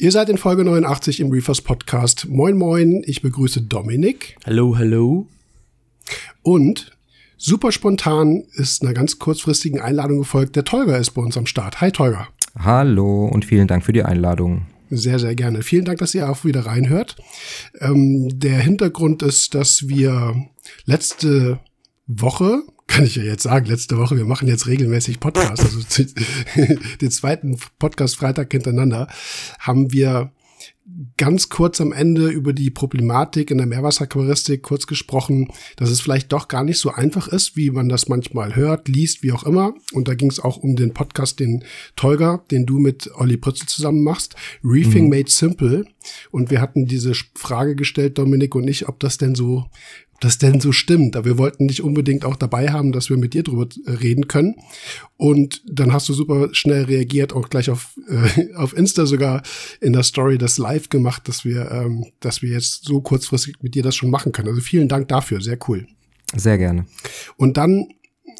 Ihr seid in Folge 89 im Reefers Podcast. Moin, moin. Ich begrüße Dominik. Hallo, hallo. Und super spontan ist einer ganz kurzfristigen Einladung gefolgt. Der Tolga ist bei uns am Start. Hi, Tolga. Hallo und vielen Dank für die Einladung. Sehr, sehr gerne. Vielen Dank, dass ihr auch wieder reinhört. Ähm, der Hintergrund ist, dass wir letzte Woche, kann ich ja jetzt sagen, letzte Woche, wir machen jetzt regelmäßig Podcast, also den zweiten Podcast Freitag hintereinander, haben wir ganz kurz am Ende über die Problematik in der Meerwasseraquaristik kurz gesprochen, dass es vielleicht doch gar nicht so einfach ist, wie man das manchmal hört, liest, wie auch immer. Und da ging es auch um den Podcast, den Tolga, den du mit Olli Prützel zusammen machst, Reefing mhm. Made Simple. Und wir hatten diese Frage gestellt, Dominik und ich, ob das denn so das denn so stimmt. Aber wir wollten nicht unbedingt auch dabei haben, dass wir mit dir drüber reden können. Und dann hast du super schnell reagiert, auch gleich auf, äh, auf Insta sogar in der Story das live gemacht, dass wir, ähm, dass wir jetzt so kurzfristig mit dir das schon machen können. Also vielen Dank dafür, sehr cool. Sehr gerne. Und dann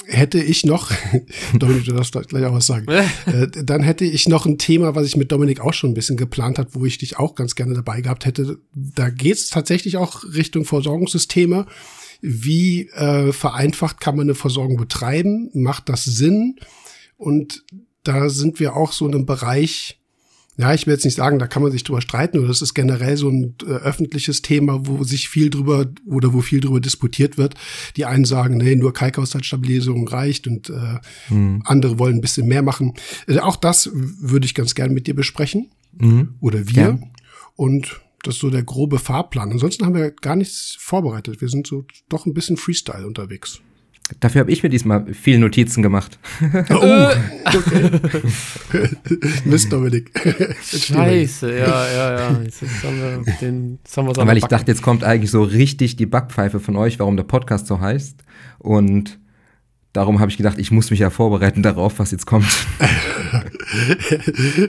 hätte ich noch, Dominik, du darfst gleich auch was sagen, äh, dann hätte ich noch ein Thema, was ich mit Dominik auch schon ein bisschen geplant hat, wo ich dich auch ganz gerne dabei gehabt hätte. Da geht es tatsächlich auch Richtung Versorgungssysteme. Wie äh, vereinfacht kann man eine Versorgung betreiben? Macht das Sinn? Und da sind wir auch so in einem Bereich, ja, ich will jetzt nicht sagen, da kann man sich drüber streiten, oder das ist generell so ein äh, öffentliches Thema, wo sich viel drüber oder wo viel drüber diskutiert wird. Die einen sagen, nee, nur Kalkhaushaltsstabilisierung reicht und äh, mhm. andere wollen ein bisschen mehr machen. Äh, auch das würde ich ganz gern mit dir besprechen. Mhm. Oder wir. Ja. Und das ist so der grobe Fahrplan. Ansonsten haben wir gar nichts vorbereitet. Wir sind so doch ein bisschen Freestyle unterwegs. Dafür habe ich mir diesmal viel Notizen gemacht. Oh, okay. Mist, Dominik. Scheiße, ja, ja, ja. Jetzt, haben wir den, jetzt haben wir Weil ich dachte, jetzt kommt eigentlich so richtig die Backpfeife von euch, warum der Podcast so heißt. Und darum habe ich gedacht, ich muss mich ja vorbereiten darauf, was jetzt kommt.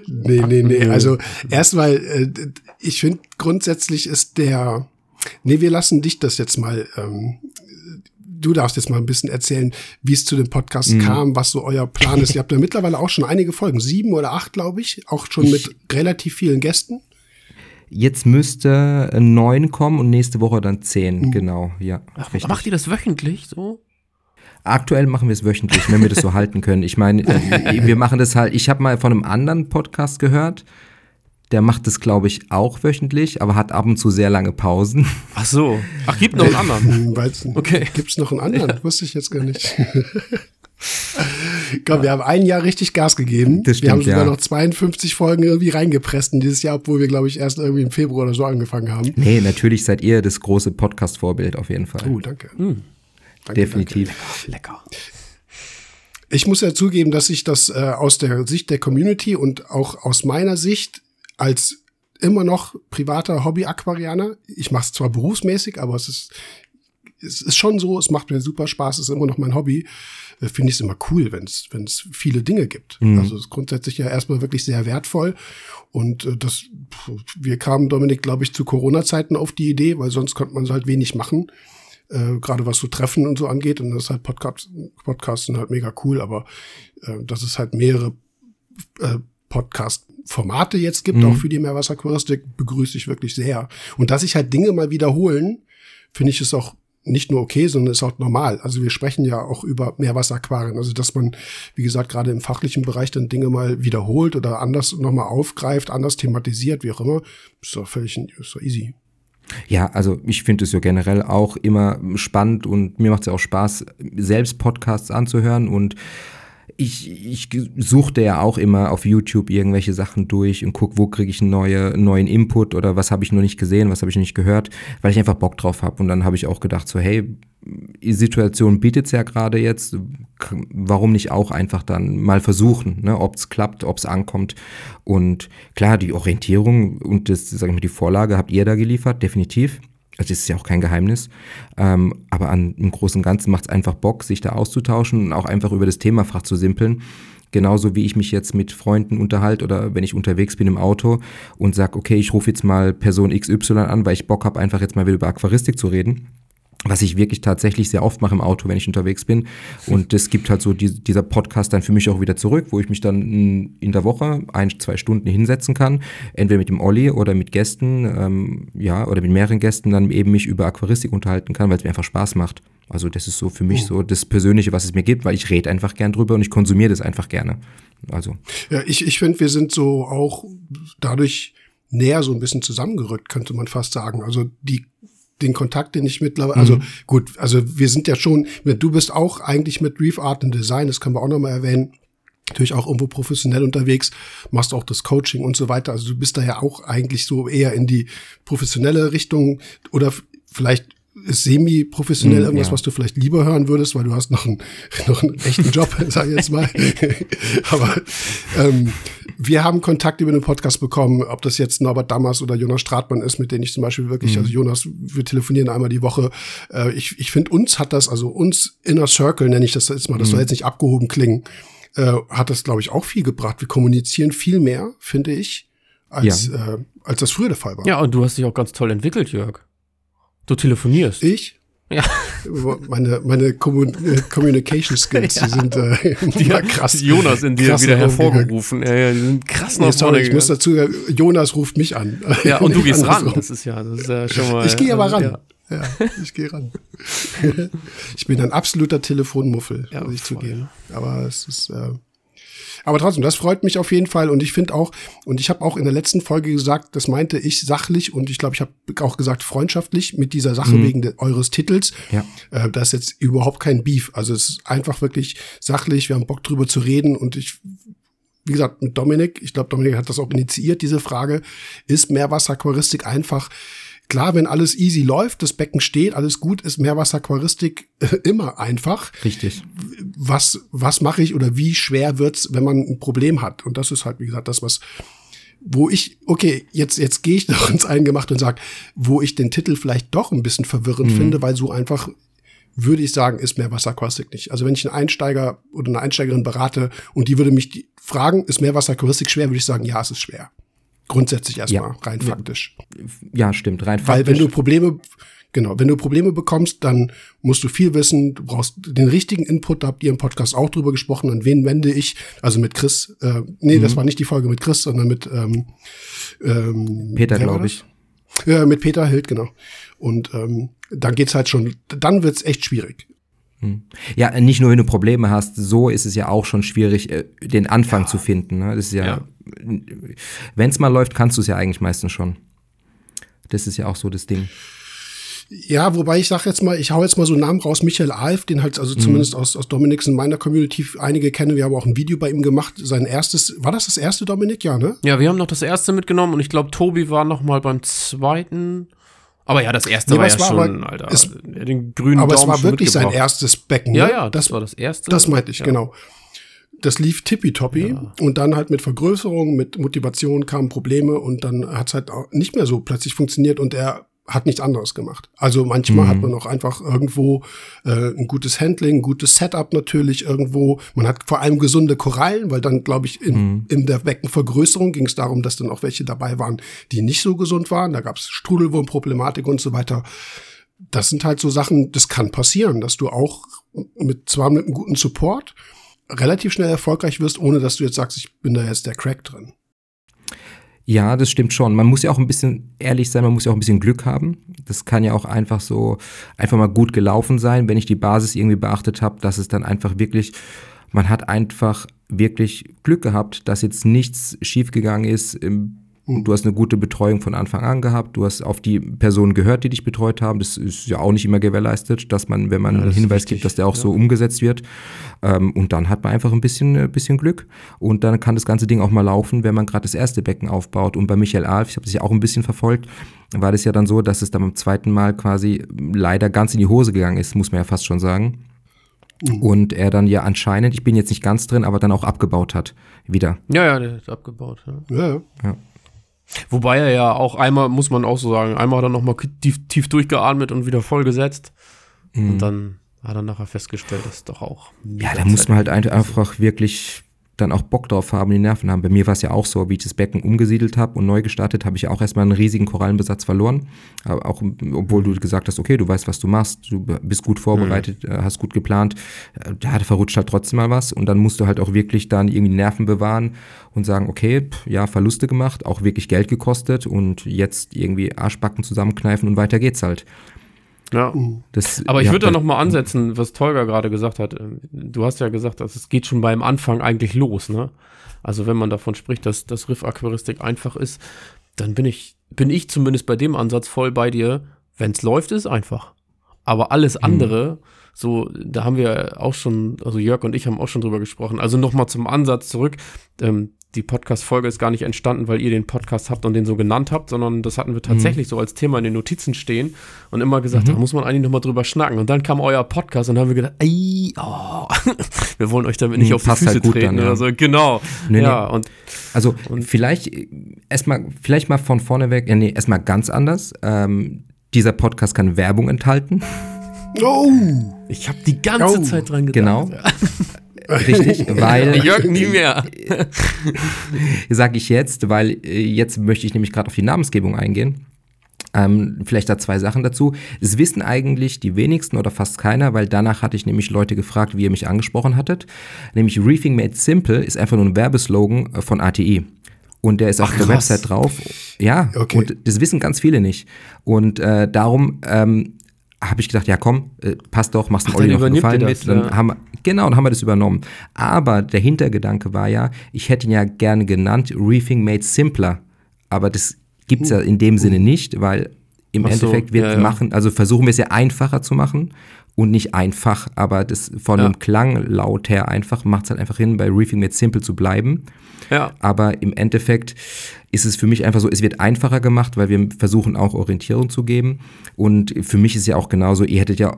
nee, nee, nee. Also erstmal, äh, ich finde grundsätzlich ist der, nee, wir lassen dich das jetzt mal ähm, du darfst jetzt mal ein bisschen erzählen, wie es zu dem Podcast mhm. kam, was so euer Plan ist. Ihr habt ja mittlerweile auch schon einige Folgen, sieben oder acht, glaube ich, auch schon ich, mit relativ vielen Gästen. Jetzt müsste neun kommen und nächste Woche dann zehn, mhm. genau, ja. Ach, macht ihr das wöchentlich so? Aktuell machen wir es wöchentlich, wenn wir das so halten können. Ich meine, äh, wir machen das halt, ich habe mal von einem anderen Podcast gehört, der macht es, glaube ich, auch wöchentlich, aber hat ab und zu sehr lange Pausen. Ach so. Ach, gibt noch einen anderen. Weizen. Okay. Gibt's noch einen anderen? Ja. Wusste ich jetzt gar nicht. Komm, wir haben ein Jahr richtig Gas gegeben. Das stimmt, wir haben sogar ja. noch 52 Folgen irgendwie reingepresst in dieses Jahr, obwohl wir, glaube ich, erst irgendwie im Februar oder so angefangen haben. Nee, natürlich seid ihr das große Podcast-Vorbild auf jeden Fall. Oh, danke. Mhm. danke Definitiv. Danke. Lecker. Ich muss ja zugeben, dass ich das äh, aus der Sicht der Community und auch aus meiner Sicht als immer noch privater Hobby-Aquarianer. Ich mache es zwar berufsmäßig, aber es ist, es ist schon so, es macht mir super Spaß, es ist immer noch mein Hobby. Äh, Finde ich es immer cool, wenn es wenn es viele Dinge gibt. Mhm. Also es ist grundsätzlich ja erstmal wirklich sehr wertvoll. Und äh, das, wir kamen, Dominik, glaube ich, zu Corona-Zeiten auf die Idee, weil sonst konnte man es halt wenig machen. Äh, gerade was so Treffen und so angeht. Und das ist halt Podcast, Podcasts sind halt mega cool, aber äh, dass es halt mehrere äh, Podcast-Formate jetzt gibt, mhm. auch für die Meerwasseraquaristik, begrüße ich wirklich sehr. Und dass sich halt Dinge mal wiederholen, finde ich es auch nicht nur okay, sondern ist auch normal. Also wir sprechen ja auch über Meerwasseraquarien. Also dass man, wie gesagt, gerade im fachlichen Bereich dann Dinge mal wiederholt oder anders nochmal aufgreift, anders thematisiert, wie auch immer, ist doch völlig ist doch easy. Ja, also ich finde es ja generell auch immer spannend und mir macht es ja auch Spaß, selbst Podcasts anzuhören und ich, ich suchte ja auch immer auf YouTube irgendwelche Sachen durch und guck, wo kriege ich einen neue, neuen Input oder was habe ich noch nicht gesehen, was habe ich noch nicht gehört, weil ich einfach Bock drauf habe. Und dann habe ich auch gedacht, so, hey, die Situation bietet es ja gerade jetzt, warum nicht auch einfach dann mal versuchen, ne, ob es klappt, ob es ankommt. Und klar, die Orientierung und das, sag ich mal, die Vorlage habt ihr da geliefert, definitiv. Also das ist ja auch kein Geheimnis. Ähm, aber an, im Großen und Ganzen macht es einfach Bock, sich da auszutauschen und auch einfach über das Themafach zu simpeln. Genauso wie ich mich jetzt mit Freunden unterhalte oder wenn ich unterwegs bin im Auto und sage, okay, ich rufe jetzt mal Person XY an, weil ich Bock habe, einfach jetzt mal wieder über Aquaristik zu reden. Was ich wirklich tatsächlich sehr oft mache im Auto, wenn ich unterwegs bin. Und es gibt halt so die, dieser Podcast dann für mich auch wieder zurück, wo ich mich dann in der Woche ein, zwei Stunden hinsetzen kann, entweder mit dem Olli oder mit Gästen, ähm, ja, oder mit mehreren Gästen dann eben mich über Aquaristik unterhalten kann, weil es mir einfach Spaß macht. Also das ist so für mich oh. so das Persönliche, was es mir gibt, weil ich rede einfach gern drüber und ich konsumiere das einfach gerne. Also. Ja, ich, ich finde, wir sind so auch dadurch näher so ein bisschen zusammengerückt, könnte man fast sagen. Also die den Kontakt, den ich mittlerweile, also mhm. gut, also wir sind ja schon, du bist auch eigentlich mit Reef Art and Design, das können wir auch nochmal erwähnen, natürlich auch irgendwo professionell unterwegs, machst auch das Coaching und so weiter. Also du bist da ja auch eigentlich so eher in die professionelle Richtung oder vielleicht semi-professionell mm, irgendwas, ja. was du vielleicht lieber hören würdest, weil du hast noch einen, noch einen echten Job, sag ich jetzt mal. Aber ähm, wir haben Kontakt über den Podcast bekommen, ob das jetzt Norbert Dammers oder Jonas Stratmann ist, mit denen ich zum Beispiel wirklich, mhm. also Jonas, wir telefonieren einmal die Woche. Äh, ich ich finde, uns hat das, also uns Inner Circle nenne ich das jetzt mal, das mhm. soll jetzt nicht abgehoben klingen, äh, hat das, glaube ich, auch viel gebracht. Wir kommunizieren viel mehr, finde ich, als, ja. äh, als das früher der Fall war. Ja, und du hast dich auch ganz toll entwickelt, Jörg. Du telefonierst. Ich? Ja. Meine, meine Commun äh, Communication Skills, ja. die sind äh, die krass. Jonas in dir wieder hervorgerufen. Ja, ja, die sind krass nee, sorry, ich muss dazu, Jonas ruft mich an. Ja, und du gehst ran. Das ist ja, das ist ja schon mal. Ich gehe aber ran. Ja. Ja, ich gehe ran. ich bin ein absoluter Telefonmuffel, muss ich zugeben. Aber es ist, äh, aber trotzdem, das freut mich auf jeden Fall. Und ich finde auch, und ich habe auch in der letzten Folge gesagt, das meinte ich sachlich und ich glaube, ich habe auch gesagt freundschaftlich mit dieser Sache mhm. wegen eures Titels. Ja. Äh, das ist jetzt überhaupt kein Beef. Also es ist einfach wirklich sachlich. Wir haben Bock drüber zu reden und ich wie gesagt, mit Dominik, ich glaube, Dominik hat das auch initiiert, diese Frage, ist Meerwasseraquaristik einfach Klar, wenn alles easy läuft, das Becken steht, alles gut, ist Meerwasseraquaristik äh, immer einfach. Richtig. Was, was mache ich oder wie schwer wird's, wenn man ein Problem hat? Und das ist halt, wie gesagt, das, was, wo ich, okay, jetzt, jetzt gehe ich noch ins Eingemacht und sag, wo ich den Titel vielleicht doch ein bisschen verwirrend mhm. finde, weil so einfach würde ich sagen, ist Meerwasseraquaristik nicht. Also wenn ich einen Einsteiger oder eine Einsteigerin berate und die würde mich fragen, ist Meerwasseraquaristik schwer, würde ich sagen, ja, es ist schwer. Grundsätzlich erstmal, ja. rein faktisch. Ja, stimmt, rein faktisch. Weil wenn du Probleme, genau, wenn du Probleme bekommst, dann musst du viel wissen, du brauchst den richtigen Input, da habt ihr im Podcast auch drüber gesprochen, an wen wende ich, also mit Chris, äh, nee, mhm. das war nicht die Folge mit Chris, sondern mit ähm, ähm, Peter, glaube ich. Ja, mit Peter Hild, genau. Und ähm, dann geht's halt schon, dann wird's echt schwierig. Hm. Ja, nicht nur wenn du Probleme hast, so ist es ja auch schon schwierig, äh, den Anfang ja. zu finden. Ne? Das ist ja, ja. wenn es mal läuft, kannst du es ja eigentlich meistens schon. Das ist ja auch so das Ding. Ja, wobei ich sage jetzt mal, ich hau jetzt mal so einen Namen raus, Michael Alf, den halt also mhm. zumindest aus, aus Dominik in meiner Community einige kennen. Wir haben auch ein Video bei ihm gemacht. Sein erstes, war das das erste Dominik? Ja, ne? Ja, wir haben noch das erste mitgenommen und ich glaube, Tobi war noch mal beim zweiten. Aber ja, das erste nee, war ja war schon, aber, Alter, es, den grünen Aber Daumen es war wirklich sein erstes Becken. Ja, ne? ja, das, das, war das erste. Das meinte ich, ja. genau. Das lief tippitoppi ja. und dann halt mit Vergrößerung, mit Motivation kamen Probleme und dann hat es halt auch nicht mehr so plötzlich funktioniert und er hat nichts anderes gemacht. Also manchmal mhm. hat man auch einfach irgendwo äh, ein gutes Handling, ein gutes Setup natürlich irgendwo. Man hat vor allem gesunde Korallen, weil dann, glaube ich, in, mhm. in der Beckenvergrößerung ging es darum, dass dann auch welche dabei waren, die nicht so gesund waren. Da gab es Strudelwurmproblematik und so weiter. Das sind halt so Sachen, das kann passieren, dass du auch mit zwar mit einem guten Support relativ schnell erfolgreich wirst, ohne dass du jetzt sagst, ich bin da jetzt der Crack drin. Ja, das stimmt schon. Man muss ja auch ein bisschen ehrlich sein, man muss ja auch ein bisschen Glück haben. Das kann ja auch einfach so, einfach mal gut gelaufen sein, wenn ich die Basis irgendwie beachtet habe, dass es dann einfach wirklich, man hat einfach wirklich Glück gehabt, dass jetzt nichts schiefgegangen ist im du hast eine gute Betreuung von Anfang an gehabt. Du hast auf die Personen gehört, die dich betreut haben. Das ist ja auch nicht immer gewährleistet, dass man, wenn man ja, einen Hinweis gibt, dass der auch ja. so umgesetzt wird. Ähm, und dann hat man einfach ein bisschen, ein äh, bisschen Glück. Und dann kann das ganze Ding auch mal laufen, wenn man gerade das erste Becken aufbaut. Und bei Michael Alf, ich habe das ja auch ein bisschen verfolgt, war das ja dann so, dass es dann beim zweiten Mal quasi leider ganz in die Hose gegangen ist, muss man ja fast schon sagen. Mhm. Und er dann ja anscheinend, ich bin jetzt nicht ganz drin, aber dann auch abgebaut hat. Wieder. Ja, ja, der ist abgebaut. Ja. ja. ja. Wobei er ja auch einmal, muss man auch so sagen, einmal hat er nochmal tief, tief durchgeatmet und wieder vollgesetzt. Mhm. Und dann hat er nachher festgestellt, dass doch auch. Ja, da muss man halt einfach wirklich dann auch Bock drauf haben, die Nerven haben. Bei mir war es ja auch so, wie ich das Becken umgesiedelt habe und neu gestartet, habe ich auch erstmal einen riesigen Korallenbesatz verloren. Aber auch, obwohl du gesagt hast, okay, du weißt, was du machst, du bist gut vorbereitet, mhm. hast gut geplant, äh, da verrutscht halt trotzdem mal was und dann musst du halt auch wirklich dann irgendwie Nerven bewahren und sagen, okay, ja, Verluste gemacht, auch wirklich Geld gekostet und jetzt irgendwie Arschbacken zusammenkneifen und weiter geht's halt. Ja. Das, Aber ich ja, würde da nochmal ansetzen, was Tolga gerade gesagt hat. Ähm, du hast ja gesagt, dass es geht schon beim Anfang eigentlich los, ne? Also wenn man davon spricht, dass das Riff-Aquaristik einfach ist, dann bin ich, bin ich zumindest bei dem Ansatz voll bei dir. Wenn es läuft, ist einfach. Aber alles mhm. andere, mhm. so, da haben wir auch schon, also Jörg und ich haben auch schon drüber gesprochen. Also nochmal zum Ansatz zurück. Ähm, die Podcast-Folge ist gar nicht entstanden, weil ihr den Podcast habt und den so genannt habt, sondern das hatten wir tatsächlich mhm. so als Thema in den Notizen stehen und immer gesagt, mhm. da muss man eigentlich nochmal drüber schnacken. Und dann kam euer Podcast und dann haben wir gedacht, ey, oh, wir wollen euch damit nicht mhm, auf die Füße halt treten dann, ja. oder so. Genau. Nee, ja, nee. Und, also und vielleicht erstmal, vielleicht mal von vorne weg, ja, nee, erstmal ganz anders. Ähm, dieser Podcast kann Werbung enthalten. Oh! Ich habe die ganze oh. Zeit dran gedacht. Genau. Richtig, weil. Jörg nie mehr. Sage ich jetzt, weil äh, jetzt möchte ich nämlich gerade auf die Namensgebung eingehen. Ähm, vielleicht da zwei Sachen dazu. Es wissen eigentlich die wenigsten oder fast keiner, weil danach hatte ich nämlich Leute gefragt, wie ihr mich angesprochen hattet. Nämlich Reefing Made Simple ist einfach nur ein Werbeslogan äh, von ATI. Und der ist Ach, auf der. Website drauf. Ja, okay. und das wissen ganz viele nicht. Und äh, darum ähm, habe ich gedacht, ja komm, äh, passt doch, machst du Olli noch einen Gefallen mit. Dann ja. haben genau, dann haben wir das übernommen. Aber der Hintergedanke war ja, ich hätte ihn ja gerne genannt Reefing Made Simpler. Aber das gibt's uh. ja in dem uh. Sinne nicht, weil im Ach Endeffekt so, wir ja, ja. machen, also versuchen wir es ja einfacher zu machen und nicht einfach, aber das von ja. dem Klanglaut her einfach macht es halt einfach hin, bei Reefing Made Simple zu bleiben. Ja. Aber im Endeffekt ist es für mich einfach so, es wird einfacher gemacht, weil wir versuchen auch Orientierung zu geben. Und für mich ist ja auch genauso, ihr hättet ja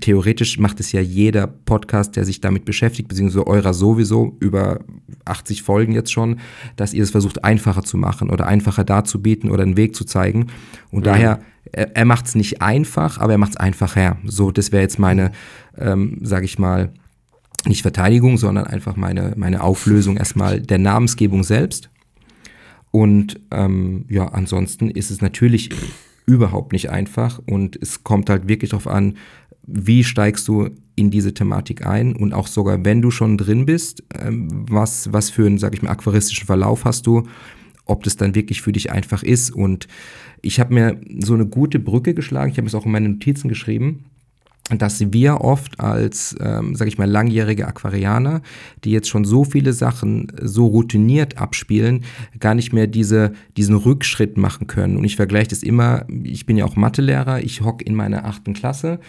theoretisch macht es ja jeder Podcast, der sich damit beschäftigt, beziehungsweise eurer sowieso über 80 Folgen jetzt schon, dass ihr es versucht einfacher zu machen oder einfacher darzubieten oder einen Weg zu zeigen. Und mhm. daher, er, er macht es nicht einfach, aber er macht es einfacher. So, das wäre jetzt meine, ähm, sage ich mal, nicht Verteidigung, sondern einfach meine, meine Auflösung erstmal der Namensgebung selbst. Und ähm, ja, ansonsten ist es natürlich überhaupt nicht einfach und es kommt halt wirklich darauf an, wie steigst du in diese Thematik ein und auch sogar wenn du schon drin bist, ähm, was, was für einen, sag ich mal, aquaristischen Verlauf hast du, ob das dann wirklich für dich einfach ist. Und ich habe mir so eine gute Brücke geschlagen, ich habe es auch in meine Notizen geschrieben, dass wir oft als, ähm, sage ich mal, langjährige Aquarianer, die jetzt schon so viele Sachen so routiniert abspielen, gar nicht mehr diese, diesen Rückschritt machen können. Und ich vergleiche das immer, ich bin ja auch Mathelehrer, ich hocke in meiner achten Klasse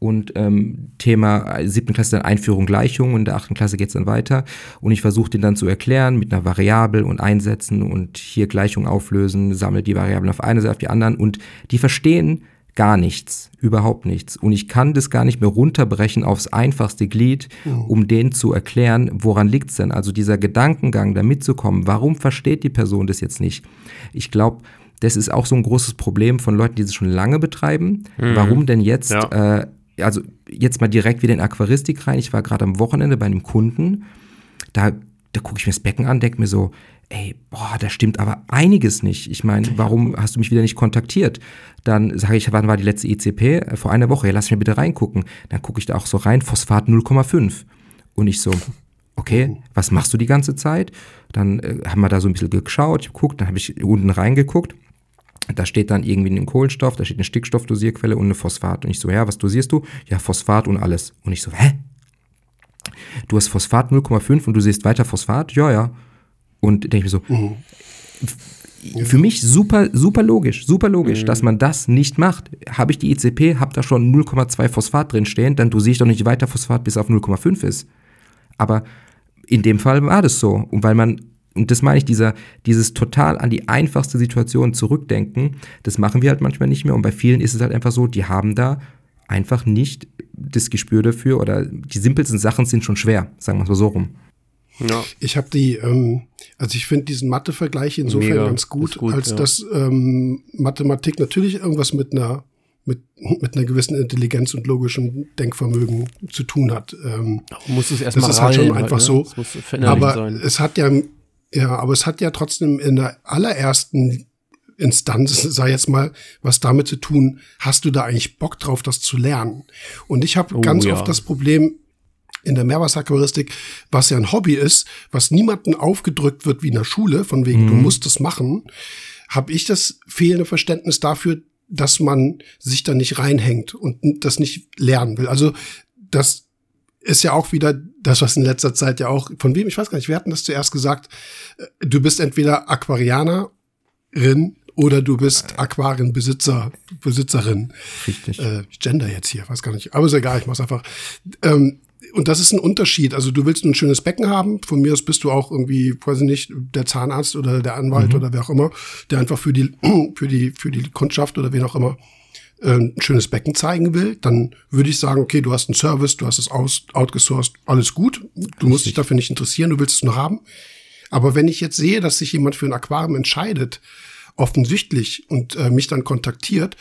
und ähm, Thema äh, siebten Klasse dann Einführung Gleichung und in der achten Klasse geht es dann weiter und ich versuche den dann zu erklären mit einer Variable und einsetzen und hier Gleichung auflösen, sammelt die Variablen auf eine Seite auf die anderen und die verstehen gar nichts, überhaupt nichts. Und ich kann das gar nicht mehr runterbrechen aufs einfachste Glied, um denen zu erklären, woran liegt's denn? Also dieser Gedankengang, da mitzukommen, warum versteht die Person das jetzt nicht? Ich glaube, das ist auch so ein großes Problem von Leuten, die das schon lange betreiben. Mhm. Warum denn jetzt ja. äh, also jetzt mal direkt wieder in Aquaristik rein. Ich war gerade am Wochenende bei einem Kunden, da, da gucke ich mir das Becken an, denke mir so, ey, boah, da stimmt aber einiges nicht. Ich meine, warum hast du mich wieder nicht kontaktiert? Dann sage ich, wann war die letzte ICP? Vor einer Woche, ja, lass mich bitte reingucken. Dann gucke ich da auch so rein, Phosphat 0,5. Und ich so, okay, was machst du die ganze Zeit? Dann äh, haben wir da so ein bisschen geschaut, ich geguckt, dann habe ich unten reingeguckt da steht dann irgendwie ein Kohlenstoff, da steht eine Stickstoffdosierquelle und eine Phosphat. Und ich so, ja, was dosierst du? Ja, Phosphat und alles. Und ich so, hä? Du hast Phosphat 0,5 und du siehst weiter Phosphat? Ja, ja. Und denke ich mir so, mhm. für mich super, super logisch, super logisch, mhm. dass man das nicht macht. Habe ich die ICP, habe da schon 0,2 Phosphat drin stehen, dann dosiere ich doch nicht weiter Phosphat, bis auf 0,5 ist. Aber in dem Fall war das so. Und weil man und das meine ich, dieser, dieses total an die einfachste Situation zurückdenken, das machen wir halt manchmal nicht mehr. Und bei vielen ist es halt einfach so, die haben da einfach nicht das Gespür dafür oder die simpelsten Sachen sind schon schwer, sagen wir es mal so rum. Ja. Ich habe die, ähm, also ich finde diesen Mathe-Vergleich insofern Mega. ganz gut, gut als ja. dass ähm, Mathematik natürlich irgendwas mit einer mit, mit einer gewissen Intelligenz und logischem Denkvermögen zu tun hat. Ähm, muss es erstmal Das ist halt schon einfach halt, ne? so. Aber sein. es hat ja, ja, aber es hat ja trotzdem in der allerersten Instanz, sei jetzt mal, was damit zu tun, hast du da eigentlich Bock drauf, das zu lernen? Und ich habe oh, ganz ja. oft das Problem in der Meerwasseraquaristik, was ja ein Hobby ist, was niemandem aufgedrückt wird wie in der Schule, von wegen, mhm. du musst das machen, habe ich das fehlende Verständnis dafür, dass man sich da nicht reinhängt und das nicht lernen will. Also das ist ja auch wieder das, was in letzter Zeit ja auch, von wem, ich weiß gar nicht, wir hatten das zuerst gesagt, äh, du bist entweder Aquarianerin oder du bist Aquarienbesitzer, Besitzerin. Richtig. Äh, ich gender jetzt hier, weiß gar nicht. Aber ist egal, ich mach's einfach. Ähm, und das ist ein Unterschied. Also du willst ein schönes Becken haben. Von mir aus bist du auch irgendwie, weiß ich nicht, der Zahnarzt oder der Anwalt mhm. oder wer auch immer, der einfach für die, für die, für die Kundschaft oder wen auch immer äh, ein schönes Becken zeigen will. Dann würde ich sagen, okay, du hast einen Service, du hast es aus, outgesourced, alles gut. Du musst dich dafür nicht interessieren, du willst es nur haben. Aber wenn ich jetzt sehe, dass sich jemand für ein Aquarium entscheidet, offensichtlich und äh, mich dann kontaktiert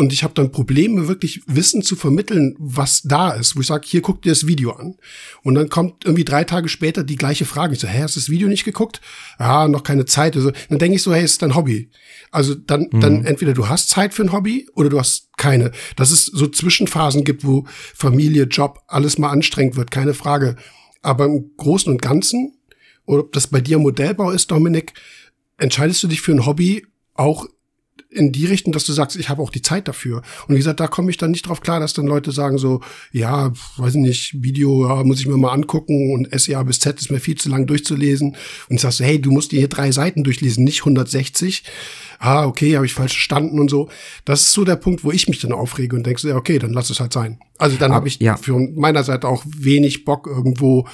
und ich habe dann Probleme, wirklich Wissen zu vermitteln, was da ist, wo ich sage, hier guck dir das Video an. Und dann kommt irgendwie drei Tage später die gleiche Frage. Ich so, hä, hast du das Video nicht geguckt? Ja, noch keine Zeit. Also, dann denke ich so, hey, ist dein Hobby. Also dann, mhm. dann entweder du hast Zeit für ein Hobby oder du hast keine. Dass es so Zwischenphasen gibt, wo Familie, Job, alles mal anstrengend wird, keine Frage. Aber im Großen und Ganzen, oder ob das bei dir Modellbau ist, Dominik, entscheidest du dich für ein Hobby auch in die Richtung, dass du sagst, ich habe auch die Zeit dafür. Und wie gesagt, da komme ich dann nicht drauf klar, dass dann Leute sagen so, ja, weiß nicht, Video ja, muss ich mir mal angucken und SEA bis Z ist mir viel zu lang durchzulesen. Und ich sag so, hey, du musst dir hier drei Seiten durchlesen, nicht 160. Ah, okay, habe ich falsch verstanden und so. Das ist so der Punkt, wo ich mich dann aufrege und denke so, ja, okay, dann lass es halt sein. Also dann habe ich ja. für meiner Seite auch wenig Bock irgendwo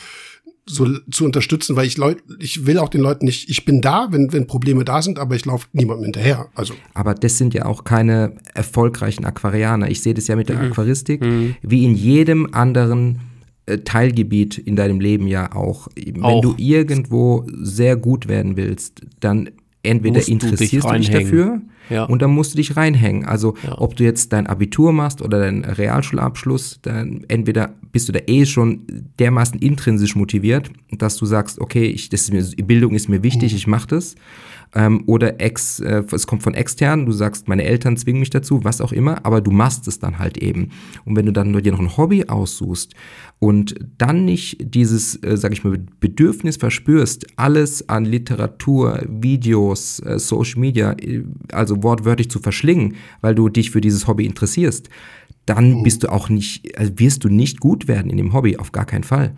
so zu unterstützen, weil ich Leute, ich will auch den Leuten nicht, ich bin da, wenn, wenn Probleme da sind, aber ich laufe niemandem hinterher. Also. Aber das sind ja auch keine erfolgreichen Aquarianer. Ich sehe das ja mit der mhm. Aquaristik, mhm. wie in jedem anderen äh, Teilgebiet in deinem Leben ja auch. Wenn auch. du irgendwo sehr gut werden willst, dann entweder musst interessierst du dich, du dich dafür ja. und dann musst du dich reinhängen. Also ja. ob du jetzt dein Abitur machst oder deinen Realschulabschluss, dann entweder bist du da eh schon dermaßen intrinsisch motiviert, dass du sagst, okay, ich, das ist mir, Bildung ist mir wichtig, mhm. ich mache das ähm, oder ex, äh, es kommt von extern, du sagst, meine Eltern zwingen mich dazu, was auch immer, aber du machst es dann halt eben. Und wenn du dann dir noch ein Hobby aussuchst und dann nicht dieses, äh, sag ich mal, Bedürfnis verspürst, alles an Literatur, Videos, äh, Social Media, äh, also wortwörtlich zu verschlingen, weil du dich für dieses Hobby interessierst, dann oh. bist du auch nicht, also wirst du nicht gut werden in dem Hobby, auf gar keinen Fall.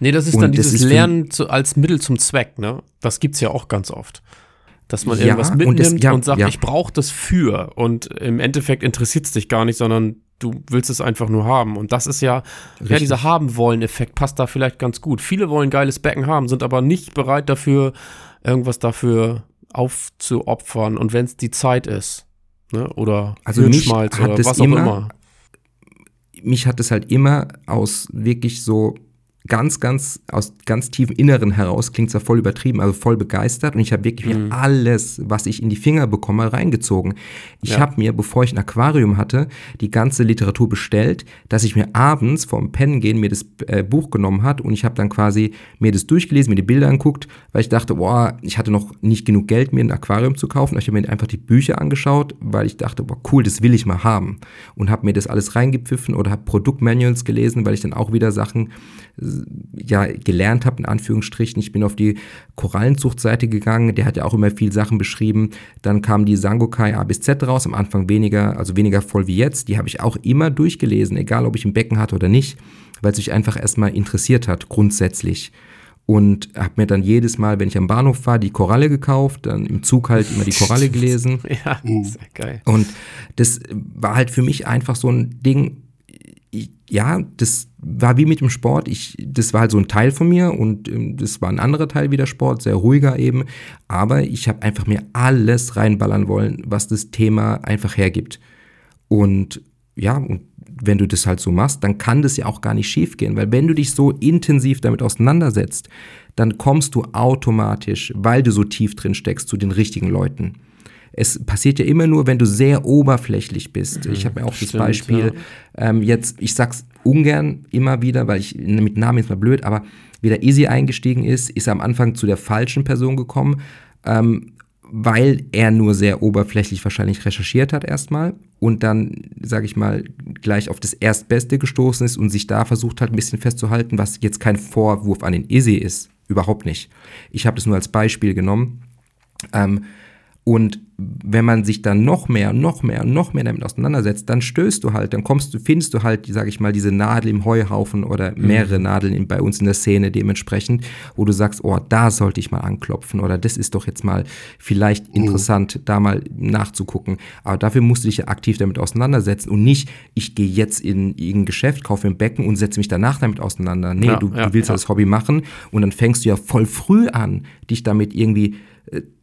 Nee, das ist und dann dieses ist Lernen zu, als Mittel zum Zweck, ne? Das gibt's ja auch ganz oft dass man ja, irgendwas mitnimmt und, es, ja, und sagt, ja. ich brauche das für. Und im Endeffekt interessiert es dich gar nicht, sondern du willst es einfach nur haben. Und das ist ja, Richtig. ja, dieser Haben-Wollen-Effekt passt da vielleicht ganz gut. Viele wollen geiles Becken haben, sind aber nicht bereit dafür, irgendwas dafür aufzuopfern. Und wenn es die Zeit ist, ne, oder also Hirnschmalz oder was auch immer, immer. Mich hat es halt immer aus wirklich so ganz, ganz aus ganz tiefem Inneren heraus, klingt zwar voll übertrieben, aber voll begeistert und ich habe wirklich mhm. alles, was ich in die Finger bekomme, reingezogen. Ich ja. habe mir, bevor ich ein Aquarium hatte, die ganze Literatur bestellt, dass ich mir abends vorm Pennen gehen mir das äh, Buch genommen hat und ich habe dann quasi mir das durchgelesen, mir die Bilder anguckt, weil ich dachte, boah, ich hatte noch nicht genug Geld, mir ein Aquarium zu kaufen. Ich habe mir einfach die Bücher angeschaut, weil ich dachte, boah, cool, das will ich mal haben und habe mir das alles reingepfiffen oder habe Produktmanuals gelesen, weil ich dann auch wieder Sachen ja, gelernt habe, in Anführungsstrichen. Ich bin auf die Korallenzuchtseite gegangen, der hat ja auch immer viel Sachen beschrieben. Dann kam die Sangokai A bis Z raus, am Anfang weniger, also weniger voll wie jetzt. Die habe ich auch immer durchgelesen, egal ob ich ein Becken hatte oder nicht, weil es mich einfach erstmal interessiert hat, grundsätzlich und habe mir dann jedes Mal, wenn ich am Bahnhof war, die Koralle gekauft, dann im Zug halt immer die Koralle gelesen. ja, sehr geil. Und das war halt für mich einfach so ein Ding, ja, das war wie mit dem Sport. Ich, das war halt so ein Teil von mir und ähm, das war ein anderer Teil wie der Sport, sehr ruhiger eben. Aber ich habe einfach mir alles reinballern wollen, was das Thema einfach hergibt. Und ja, und wenn du das halt so machst, dann kann das ja auch gar nicht schief gehen, weil wenn du dich so intensiv damit auseinandersetzt, dann kommst du automatisch, weil du so tief drin steckst, zu den richtigen Leuten. Es passiert ja immer nur, wenn du sehr oberflächlich bist. Mhm, ich habe mir auch stimmt, das Beispiel ja. ähm, jetzt, ich sag's ungern immer wieder, weil ich mit Namen jetzt mal blöd, aber wie der Easy eingestiegen ist, ist er am Anfang zu der falschen Person gekommen. Ähm, weil er nur sehr oberflächlich wahrscheinlich recherchiert hat erstmal und dann, sage ich mal, gleich auf das Erstbeste gestoßen ist und sich da versucht hat, ein bisschen festzuhalten, was jetzt kein Vorwurf an den Izzy ist. Überhaupt nicht. Ich habe das nur als Beispiel genommen. Ähm, und wenn man sich dann noch mehr, noch mehr, noch mehr damit auseinandersetzt, dann stößt du halt, dann kommst du, findest du halt, sage ich mal, diese Nadel im Heuhaufen oder mhm. mehrere mhm. Nadeln in, bei uns in der Szene dementsprechend, wo du sagst, oh, da sollte ich mal anklopfen oder das ist doch jetzt mal vielleicht mhm. interessant, da mal nachzugucken. Aber dafür musst du dich ja aktiv damit auseinandersetzen und nicht, ich gehe jetzt in irgendein Geschäft, kaufe ein Becken und setze mich danach damit auseinander. Nee, ja, du, ja, du, willst ja. das Hobby machen und dann fängst du ja voll früh an, dich damit irgendwie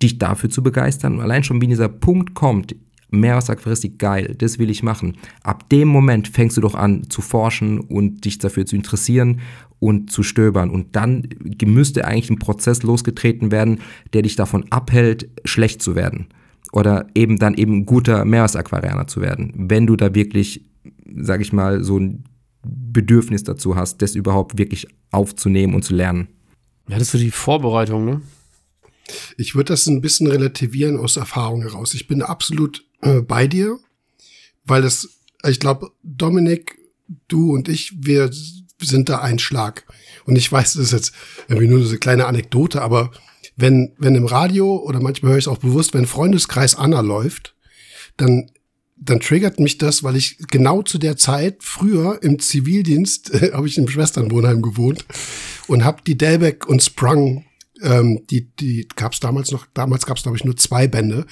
dich dafür zu begeistern. Und allein schon, wie dieser Punkt kommt, Meeresaquaristik, geil, das will ich machen. Ab dem Moment fängst du doch an zu forschen und dich dafür zu interessieren und zu stöbern. Und dann müsste eigentlich ein Prozess losgetreten werden, der dich davon abhält, schlecht zu werden. Oder eben dann eben guter Meeresaquarianer zu werden. Wenn du da wirklich, sag ich mal, so ein Bedürfnis dazu hast, das überhaupt wirklich aufzunehmen und zu lernen. Ja, das ist so die Vorbereitung, ne? Ich würde das ein bisschen relativieren aus Erfahrung heraus. Ich bin absolut äh, bei dir, weil das, ich glaube, Dominik, du und ich, wir sind da ein Schlag. Und ich weiß, das ist jetzt irgendwie nur so eine kleine Anekdote, aber wenn, wenn im Radio oder manchmal höre ich es auch bewusst, wenn Freundeskreis Anna läuft, dann dann triggert mich das, weil ich genau zu der Zeit früher im Zivildienst habe ich im Schwesternwohnheim gewohnt und habe die Delbeck und Sprung ähm, die, die gab es damals noch, damals gab es, glaube ich, nur zwei Bände.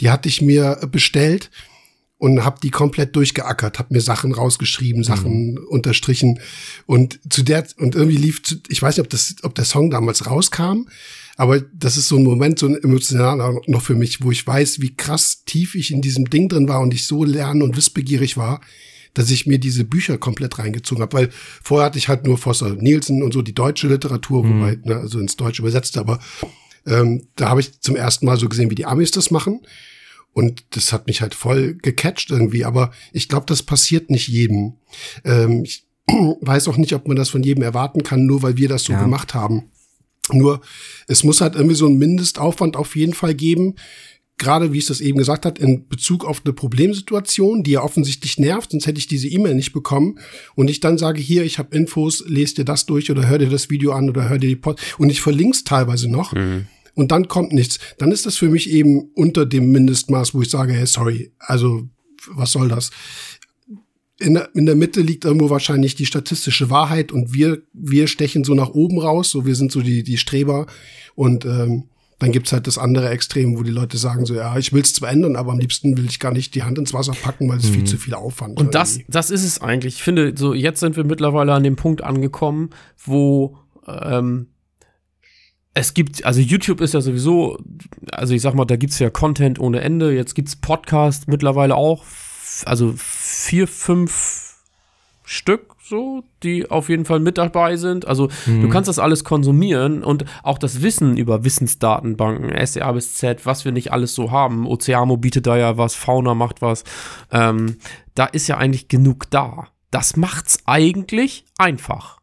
Die hatte ich mir bestellt und habe die komplett durchgeackert, habe mir Sachen rausgeschrieben, Sachen mhm. unterstrichen und zu der und irgendwie lief, ich weiß nicht, ob das, ob der Song damals rauskam, aber das ist so ein Moment, so ein emotionaler noch für mich, wo ich weiß, wie krass tief ich in diesem Ding drin war und ich so lernen und wissbegierig war, dass ich mir diese Bücher komplett reingezogen habe, weil vorher hatte ich halt nur Foster Nielsen und so die deutsche Literatur, mhm. wobei, ne, also ins Deutsche übersetzt, aber ähm, da habe ich zum ersten Mal so gesehen, wie die Amis das machen. Und das hat mich halt voll gecatcht irgendwie, aber ich glaube, das passiert nicht jedem. Ähm, ich weiß auch nicht, ob man das von jedem erwarten kann, nur weil wir das so ja. gemacht haben. Nur, es muss halt irgendwie so ein Mindestaufwand auf jeden Fall geben, gerade wie ich das eben gesagt hat, in Bezug auf eine Problemsituation, die ja offensichtlich nervt, sonst hätte ich diese E-Mail nicht bekommen. Und ich dann sage, hier, ich habe Infos, lest dir das durch oder hör dir das Video an oder hör dir die Pod und ich verlinke teilweise noch. Mhm. Und dann kommt nichts. Dann ist das für mich eben unter dem Mindestmaß, wo ich sage, hey, sorry, also was soll das? In der, in der Mitte liegt irgendwo wahrscheinlich die statistische Wahrheit und wir, wir stechen so nach oben raus, so wir sind so die, die Streber und ähm, dann gibt's halt das andere Extrem, wo die Leute sagen so, ja, ich will's zwar ändern, aber am liebsten will ich gar nicht die Hand ins Wasser packen, weil es mhm. viel zu viel Aufwand Und das, das ist es eigentlich. Ich finde, so jetzt sind wir mittlerweile an dem Punkt angekommen, wo ähm, es gibt, also YouTube ist ja sowieso, also ich sag mal, da gibt's ja Content ohne Ende. Jetzt gibt's Podcast mittlerweile auch, also vier, fünf Stück so, die auf jeden Fall mit dabei sind. Also mhm. du kannst das alles konsumieren und auch das Wissen über Wissensdatenbanken, SDA bis Z, was wir nicht alles so haben. Oceamo bietet da ja was, Fauna macht was. Ähm, da ist ja eigentlich genug da. Das macht's eigentlich einfach.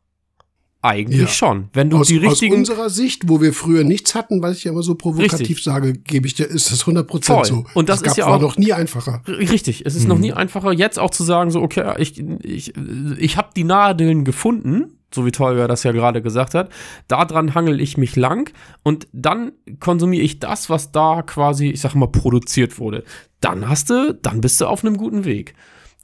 Eigentlich ja. schon. Wenn du aus, die richtigen. Aus unserer Sicht, wo wir früher nichts hatten, was ich ja immer so provokativ richtig. sage, gebe ich dir, ist das 100% Voll. so. Und das, das ist ja auch noch nie einfacher. Richtig. Es ist mhm. noch nie einfacher, jetzt auch zu sagen, so, okay, ich, ich, ich habe die Nadeln gefunden, so wie Tolga das ja gerade gesagt hat. Daran hangel ich mich lang und dann konsumiere ich das, was da quasi, ich sag mal, produziert wurde. Dann hast du, dann bist du auf einem guten Weg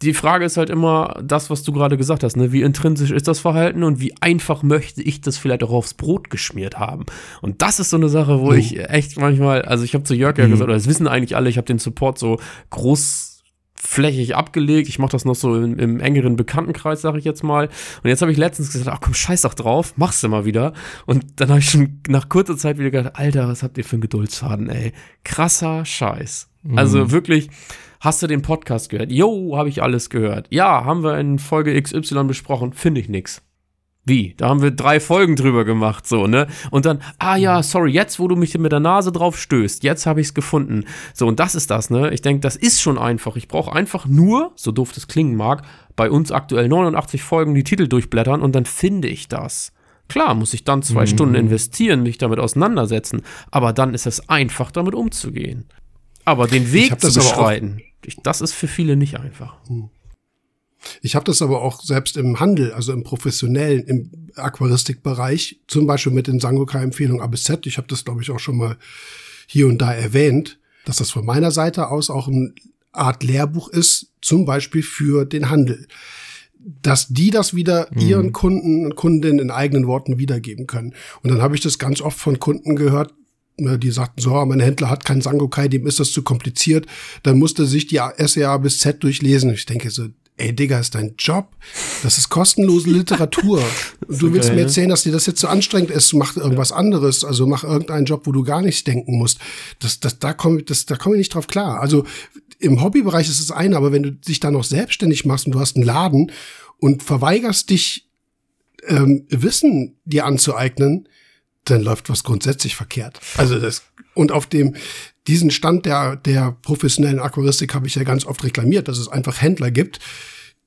die Frage ist halt immer das, was du gerade gesagt hast, ne? Wie intrinsisch ist das Verhalten und wie einfach möchte ich das vielleicht auch aufs Brot geschmiert haben? Und das ist so eine Sache, wo mhm. ich echt manchmal, also ich habe zu Jörg ja mhm. gesagt, oder das wissen eigentlich alle, ich habe den Support so großflächig abgelegt. Ich mache das noch so im, im engeren Bekanntenkreis, sage ich jetzt mal. Und jetzt habe ich letztens gesagt, ach komm, scheiß doch drauf, mach's immer wieder. Und dann habe ich schon nach kurzer Zeit wieder gedacht, Alter, was habt ihr für einen Geduldsfaden, ey? Krasser Scheiß. Also mhm. Wirklich Hast du den Podcast gehört? Jo, habe ich alles gehört. Ja, haben wir in Folge XY besprochen. Finde ich nix. Wie? Da haben wir drei Folgen drüber gemacht, so, ne? Und dann, ah ja, sorry, jetzt, wo du mich mit der Nase drauf stößt, jetzt habe ich es gefunden. So, und das ist das, ne? Ich denke, das ist schon einfach. Ich brauche einfach nur, so doof das klingen mag, bei uns aktuell 89 Folgen die Titel durchblättern und dann finde ich das. Klar, muss ich dann zwei mhm. Stunden investieren, mich damit auseinandersetzen, aber dann ist es einfach, damit umzugehen. Aber den Weg zu beschreiten, das ist für viele nicht einfach. Mhm. Ich habe das aber auch selbst im Handel, also im professionellen, im Aquaristikbereich, zum Beispiel mit den Sangokai-Empfehlungen A bis Z. Ich habe das, glaube ich, auch schon mal hier und da erwähnt, dass das von meiner Seite aus auch eine Art Lehrbuch ist, zum Beispiel für den Handel. Dass die das wieder mhm. ihren Kunden und Kundinnen in eigenen Worten wiedergeben können. Und dann habe ich das ganz oft von Kunden gehört, die sagten so, ah, mein Händler hat keinen Sangokai, dem ist das zu kompliziert. Dann musste sich die SEA bis Z durchlesen. Ich denke so, ey Digga, ist dein Job. Das ist kostenlose Literatur. du willst geil, mir erzählen, dass dir das jetzt so anstrengend ist, mach irgendwas anderes, also mach irgendeinen Job, wo du gar nichts denken musst. Das, das, da komme das, da komm ich nicht drauf klar. Also im Hobbybereich ist es eine, aber wenn du dich da noch selbstständig machst und du hast einen Laden und verweigerst dich, ähm, Wissen dir anzueignen, dann läuft was grundsätzlich verkehrt. Also das, und auf dem, diesen Stand der, der professionellen Aquaristik habe ich ja ganz oft reklamiert, dass es einfach Händler gibt,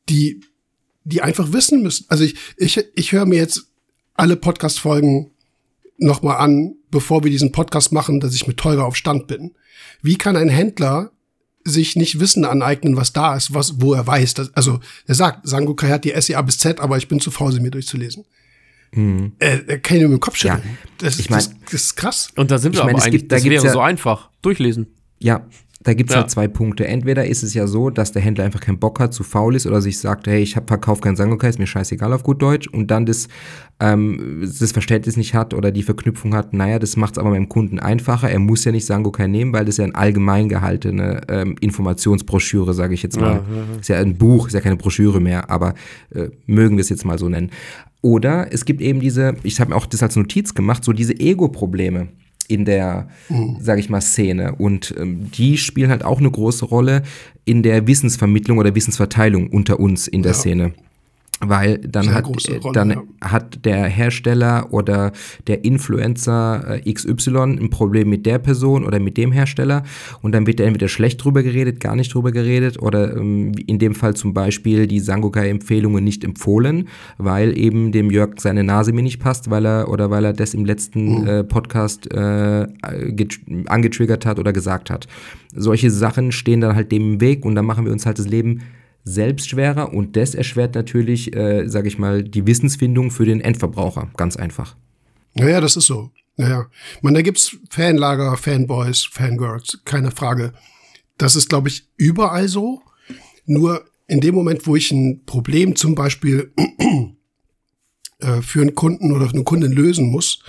die, die einfach wissen müssen. Also ich, ich, ich höre mir jetzt alle Podcast-Folgen nochmal an, bevor wir diesen Podcast machen, dass ich mit Teurer auf Stand bin. Wie kann ein Händler sich nicht Wissen aneignen, was da ist, was, wo er weiß, dass, also, er sagt, Sangokai hat die SEA bis Z, aber ich bin zu faul, sie mir durchzulesen. Mhm. Äh, kann ich nur mit dem Kopf schütteln. Ja, das, ich mein, das, das, ist krass. Und da sind wir ich mein, aber eigentlich, gibt, da das wäre ja, so einfach. Durchlesen. Ja, da gibt's ja. halt zwei Punkte. Entweder ist es ja so, dass der Händler einfach keinen Bock hat, zu faul ist oder sich sagt, hey, ich hab verkauft keinen Sangokai, ist mir scheißegal auf gut Deutsch und dann das, ähm, das Verständnis nicht hat oder die Verknüpfung hat, naja, das macht's aber beim Kunden einfacher. Er muss ja nicht Sangokai nehmen, weil das ja ein allgemein gehaltene ähm, Informationsbroschüre, sage ich jetzt mal. Ja, ja, ist ja ein Buch, ist ja keine Broschüre mehr, aber äh, mögen wir es jetzt mal so nennen. Oder es gibt eben diese, ich habe mir auch das als Notiz gemacht, so diese Ego-Probleme in der, mhm. sage ich mal, Szene. Und ähm, die spielen halt auch eine große Rolle in der Wissensvermittlung oder Wissensverteilung unter uns in der ja. Szene weil dann, hat, Rolle, dann ja. hat der Hersteller oder der Influencer äh, XY ein Problem mit der Person oder mit dem Hersteller und dann wird er entweder schlecht drüber geredet, gar nicht drüber geredet oder ähm, in dem Fall zum Beispiel die Sangokai-Empfehlungen nicht empfohlen, weil eben dem Jörg seine Nase mir nicht passt, weil er oder weil er das im letzten mhm. äh, Podcast äh, angetriggert hat oder gesagt hat. Solche Sachen stehen dann halt dem im Weg und dann machen wir uns halt das Leben selbst schwerer und das erschwert natürlich, äh, sage ich mal, die Wissensfindung für den Endverbraucher. Ganz einfach. Naja, das ist so. Naja, man, da gibt's Fanlager, Fanboys, Fangirls, keine Frage. Das ist, glaube ich, überall so. Nur in dem Moment, wo ich ein Problem zum Beispiel äh, für einen Kunden oder für eine Kundin lösen muss,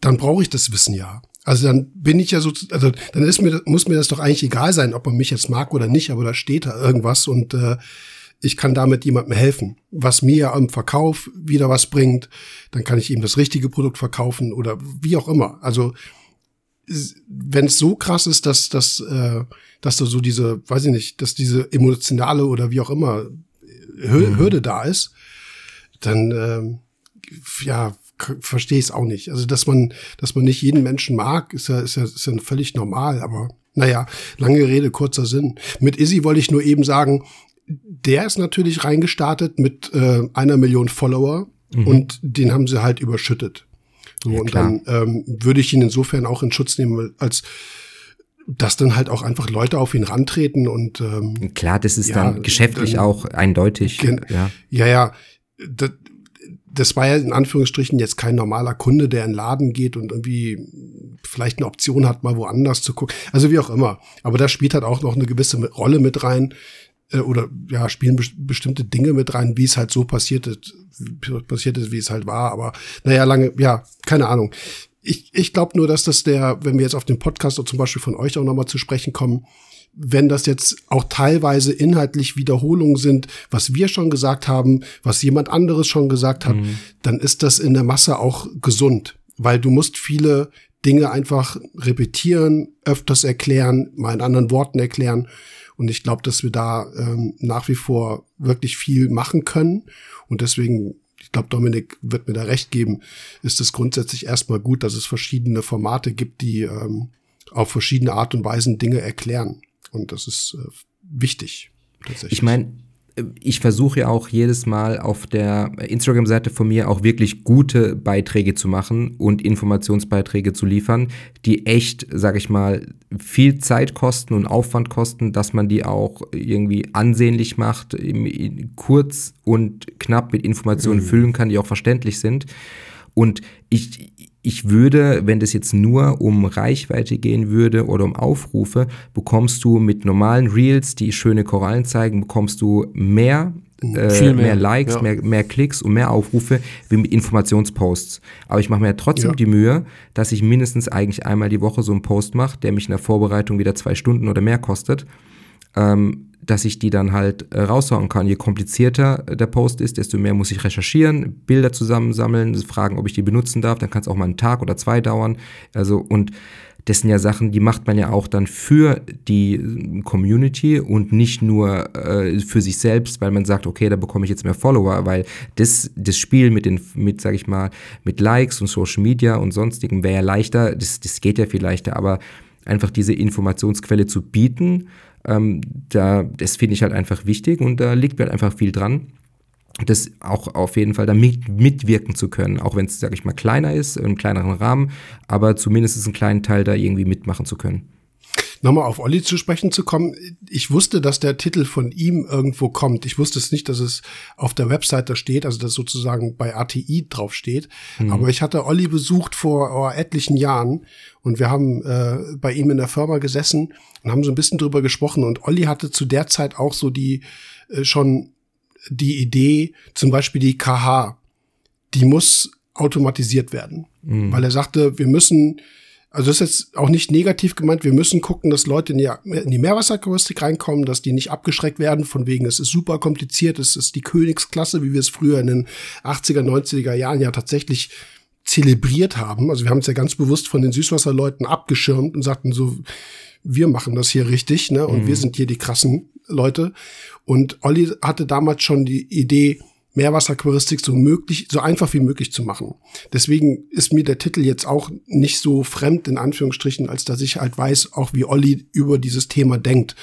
dann brauche ich das Wissen ja. Also dann bin ich ja so, also dann ist mir, muss mir das doch eigentlich egal sein, ob man mich jetzt mag oder nicht, aber da steht da irgendwas und äh, ich kann damit jemandem helfen, was mir am Verkauf wieder was bringt, dann kann ich ihm das richtige Produkt verkaufen oder wie auch immer. Also wenn es so krass ist, dass, dass, äh, dass da so diese, weiß ich nicht, dass diese emotionale oder wie auch immer mhm. Hürde mhm. da ist, dann äh, ja, verstehe ich es auch nicht. Also, dass man, dass man nicht jeden Menschen mag, ist ja, ist ja, ist ja völlig normal, aber naja, lange Rede, kurzer Sinn. Mit Izzy wollte ich nur eben sagen, der ist natürlich reingestartet mit äh, einer Million Follower mhm. und den haben sie halt überschüttet. So, ja, und dann ähm, würde ich ihn insofern auch in Schutz nehmen, als dass dann halt auch einfach Leute auf ihn rantreten und ähm, klar, das ist ja, dann geschäftlich dann, auch eindeutig. Ja, ja, ja das, das war ja in Anführungsstrichen jetzt kein normaler Kunde, der in den Laden geht und irgendwie vielleicht eine Option hat, mal woanders zu gucken. Also wie auch immer. Aber da spielt halt auch noch eine gewisse Rolle mit rein äh, oder ja, spielen be bestimmte Dinge mit rein, wie es halt so passiert ist, passiert ist, wie es halt war. Aber naja, lange, ja, keine Ahnung. Ich, ich glaube nur, dass das der, wenn wir jetzt auf den Podcast oder zum Beispiel von euch auch nochmal zu sprechen kommen, wenn das jetzt auch teilweise inhaltlich Wiederholungen sind, was wir schon gesagt haben, was jemand anderes schon gesagt hat, mhm. dann ist das in der Masse auch gesund, weil du musst viele Dinge einfach repetieren, öfters erklären, mal in anderen Worten erklären. Und ich glaube, dass wir da ähm, nach wie vor wirklich viel machen können. Und deswegen ich glaube, Dominik wird mir da recht geben, ist es grundsätzlich erstmal gut, dass es verschiedene Formate gibt, die ähm, auf verschiedene Art und Weisen Dinge erklären. Und das ist äh, wichtig. Tatsächlich. Ich meine, ich versuche ja auch jedes Mal auf der Instagram-Seite von mir auch wirklich gute Beiträge zu machen und Informationsbeiträge zu liefern, die echt, sag ich mal, viel Zeit kosten und Aufwand kosten, dass man die auch irgendwie ansehnlich macht, kurz und knapp mit Informationen mhm. füllen kann, die auch verständlich sind. Und ich, ich würde, wenn das jetzt nur um Reichweite gehen würde oder um Aufrufe, bekommst du mit normalen Reels, die schöne Korallen zeigen, bekommst du mehr äh, mehr. mehr. Likes, ja. mehr, mehr Klicks und mehr Aufrufe wie mit Informationsposts. Aber ich mache mir ja trotzdem ja. die Mühe, dass ich mindestens eigentlich einmal die Woche so einen Post mache, der mich in der Vorbereitung wieder zwei Stunden oder mehr kostet. Ähm, dass ich die dann halt äh, raushauen kann. Je komplizierter der Post ist, desto mehr muss ich recherchieren, Bilder zusammensammeln, fragen, ob ich die benutzen darf. Dann kann es auch mal einen Tag oder zwei dauern. Also und das sind ja Sachen, die macht man ja auch dann für die Community und nicht nur äh, für sich selbst, weil man sagt, okay, da bekomme ich jetzt mehr Follower, weil das, das Spiel mit den, mit, sag ich mal, mit Likes und Social Media und sonstigen wäre ja leichter, das, das geht ja viel leichter, aber einfach diese Informationsquelle zu bieten, ähm, da, das finde ich halt einfach wichtig und da liegt mir halt einfach viel dran das auch auf jeden Fall da mit, mitwirken zu können, auch wenn es, sage ich mal, kleiner ist, im kleineren Rahmen, aber zumindest einen kleinen Teil da irgendwie mitmachen zu können. Nochmal auf Olli zu sprechen zu kommen. Ich wusste, dass der Titel von ihm irgendwo kommt. Ich wusste es nicht, dass es auf der Website da steht, also dass sozusagen bei ATI drauf steht. Mhm. Aber ich hatte Olli besucht vor etlichen Jahren und wir haben äh, bei ihm in der Firma gesessen und haben so ein bisschen drüber gesprochen. Und Olli hatte zu der Zeit auch so die äh, schon die Idee, zum Beispiel die KH, die muss automatisiert werden. Mhm. Weil er sagte, wir müssen also das ist jetzt auch nicht negativ gemeint. Wir müssen gucken, dass Leute in die, in die Meerwasserakrobatik reinkommen, dass die nicht abgeschreckt werden, von wegen, es ist super kompliziert, es ist die Königsklasse, wie wir es früher in den 80er, 90er Jahren ja tatsächlich zelebriert haben. Also wir haben es ja ganz bewusst von den Süßwasserleuten abgeschirmt und sagten so, wir machen das hier richtig, ne? Und mhm. wir sind hier die krassen Leute. Und Olli hatte damals schon die Idee, Meerwasseraquaristik so möglich, so einfach wie möglich zu machen. Deswegen ist mir der Titel jetzt auch nicht so fremd, in Anführungsstrichen, als dass ich halt weiß, auch wie Olli über dieses Thema denkt.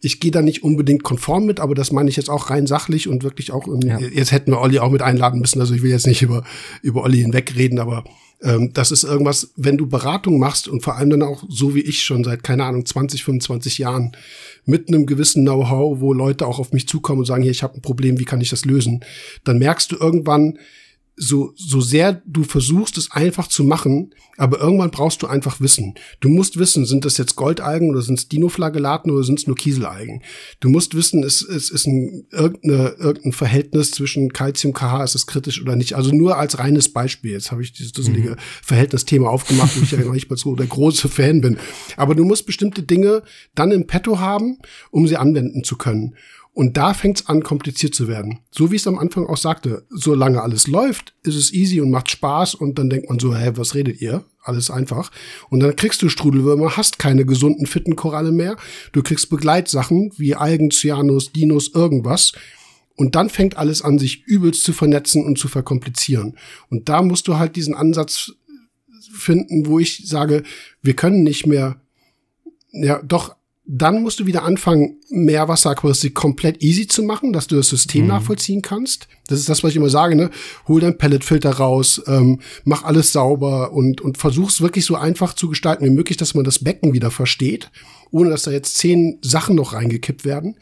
Ich gehe da nicht unbedingt konform mit, aber das meine ich jetzt auch rein sachlich und wirklich auch, ja. jetzt hätten wir Olli auch mit einladen müssen, also ich will jetzt nicht über, über Olli hinwegreden, aber ähm, das ist irgendwas, wenn du Beratung machst und vor allem dann auch so wie ich schon seit, keine Ahnung, 20, 25 Jahren mit einem gewissen Know-how, wo Leute auch auf mich zukommen und sagen, hier, ich habe ein Problem, wie kann ich das lösen? Dann merkst du irgendwann, so, so sehr du versuchst, es einfach zu machen, aber irgendwann brauchst du einfach Wissen. Du musst wissen, sind das jetzt Goldalgen oder sind es Dinoflagellaten oder sind es nur Kieselalgen? Du musst wissen, es, es ist ein, irgendeine, irgendein Verhältnis zwischen Calcium, KH, ist es kritisch oder nicht. Also nur als reines Beispiel. Jetzt habe ich dieses dusselige mhm. Verhältnisthema aufgemacht, wo ich ja noch nicht mal so der große Fan bin. Aber du musst bestimmte Dinge dann im Petto haben, um sie anwenden zu können. Und da fängt es an, kompliziert zu werden. So wie ich es am Anfang auch sagte, solange alles läuft, ist es easy und macht Spaß und dann denkt man so, hä, was redet ihr? Alles einfach. Und dann kriegst du Strudelwürmer, hast keine gesunden, fitten Koralle mehr. Du kriegst Begleitsachen wie Algen, Cyanus, Dinos, irgendwas. Und dann fängt alles an, sich übelst zu vernetzen und zu verkomplizieren. Und da musst du halt diesen Ansatz finden, wo ich sage, wir können nicht mehr, ja, doch dann musst du wieder anfangen, Meerwasseraquaristik komplett easy zu machen, dass du das System mhm. nachvollziehen kannst. Das ist das, was ich immer sage, ne? Hol dein Pelletfilter raus, ähm, mach alles sauber und, und versuch's wirklich so einfach zu gestalten wie möglich, dass man das Becken wieder versteht, ohne dass da jetzt zehn Sachen noch reingekippt werden.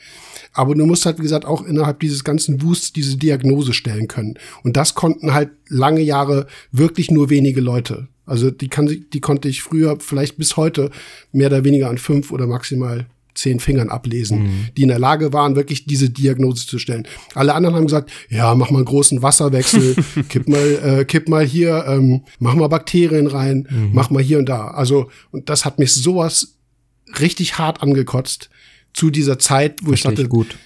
Aber du musst halt, wie gesagt, auch innerhalb dieses ganzen Wusts diese Diagnose stellen können. Und das konnten halt lange Jahre wirklich nur wenige Leute. Also die, kann, die konnte ich früher vielleicht bis heute mehr oder weniger an fünf oder maximal zehn Fingern ablesen, mhm. die in der Lage waren, wirklich diese Diagnose zu stellen. Alle anderen haben gesagt, ja, mach mal einen großen Wasserwechsel, kipp mal, äh, kipp mal hier, ähm, mach mal Bakterien rein, mhm. mach mal hier und da. Also, und das hat mich sowas richtig hart angekotzt zu dieser Zeit, wo Versteh ich dachte, gut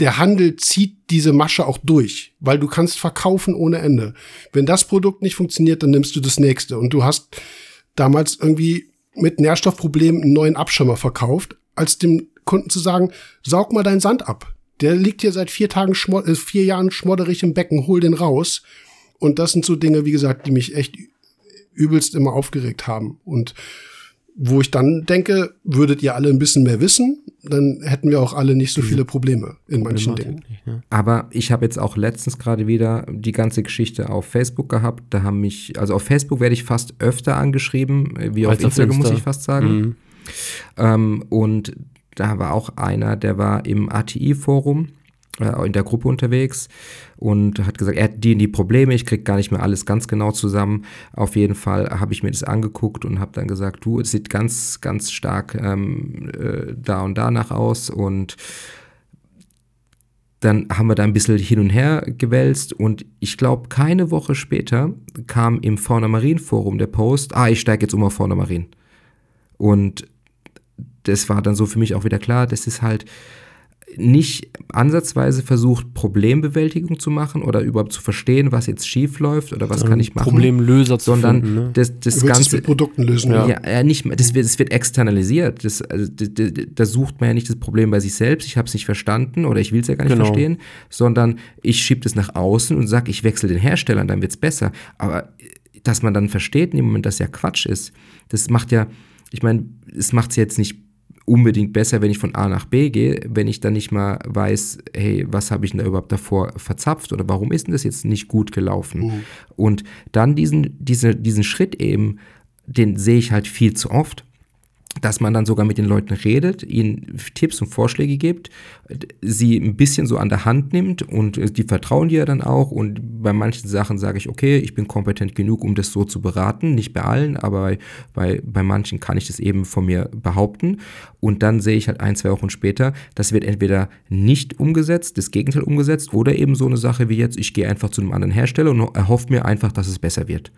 der Handel zieht diese Masche auch durch, weil du kannst verkaufen ohne Ende. Wenn das Produkt nicht funktioniert, dann nimmst du das nächste. Und du hast damals irgendwie mit Nährstoffproblemen einen neuen Abschirmer verkauft, als dem Kunden zu sagen, saug mal deinen Sand ab. Der liegt hier seit vier Tagen, äh, vier Jahren schmodderig im Becken, hol den raus. Und das sind so Dinge, wie gesagt, die mich echt übelst immer aufgeregt haben. Und wo ich dann denke, würdet ihr alle ein bisschen mehr wissen, dann hätten wir auch alle nicht so viele Probleme in manchen Dingen. Ne? Aber ich habe jetzt auch letztens gerade wieder die ganze Geschichte auf Facebook gehabt. Da haben mich, also auf Facebook werde ich fast öfter angeschrieben, wie auf Instagram, muss ich fast sagen. Mhm. Ähm, und da war auch einer, der war im ATI-Forum äh, in der Gruppe unterwegs und hat gesagt, er hat die in die Probleme, ich kriege gar nicht mehr alles ganz genau zusammen. Auf jeden Fall habe ich mir das angeguckt und habe dann gesagt, du, es sieht ganz, ganz stark ähm, äh, da und danach aus und dann haben wir da ein bisschen hin und her gewälzt und ich glaube, keine Woche später kam im Fauna Marien Forum der Post, ah, ich steige jetzt um auf Fauna Marien. Und das war dann so für mich auch wieder klar, das ist halt, nicht ansatzweise versucht, Problembewältigung zu machen oder überhaupt zu verstehen, was jetzt schief läuft oder was ähm, kann ich machen. Problemlöser zu sondern finden, ne? das, das Ganze mit Produkten lösen. Ja, ja, ja nicht, das wird, das wird externalisiert. Das, also, da sucht man ja nicht das Problem bei sich selbst. Ich habe es nicht verstanden oder ich will es ja gar nicht genau. verstehen, sondern ich schiebe das nach außen und sage, ich wechsle den Hersteller, dann wird es besser. Aber dass man dann versteht in dem Moment, dass ja Quatsch ist, das macht ja, ich meine, es macht es jetzt nicht unbedingt besser, wenn ich von A nach B gehe, wenn ich dann nicht mal weiß, hey, was habe ich denn da überhaupt davor verzapft oder warum ist denn das jetzt nicht gut gelaufen? Mhm. Und dann diesen, diese, diesen Schritt eben, den sehe ich halt viel zu oft dass man dann sogar mit den Leuten redet, ihnen Tipps und Vorschläge gibt, sie ein bisschen so an der Hand nimmt und die vertrauen dir dann auch. Und bei manchen Sachen sage ich, okay, ich bin kompetent genug, um das so zu beraten, nicht bei allen, aber bei, bei manchen kann ich das eben von mir behaupten. Und dann sehe ich halt ein, zwei Wochen später, das wird entweder nicht umgesetzt, das Gegenteil umgesetzt oder eben so eine Sache wie jetzt, ich gehe einfach zu einem anderen Hersteller und erhoffe mir einfach, dass es besser wird.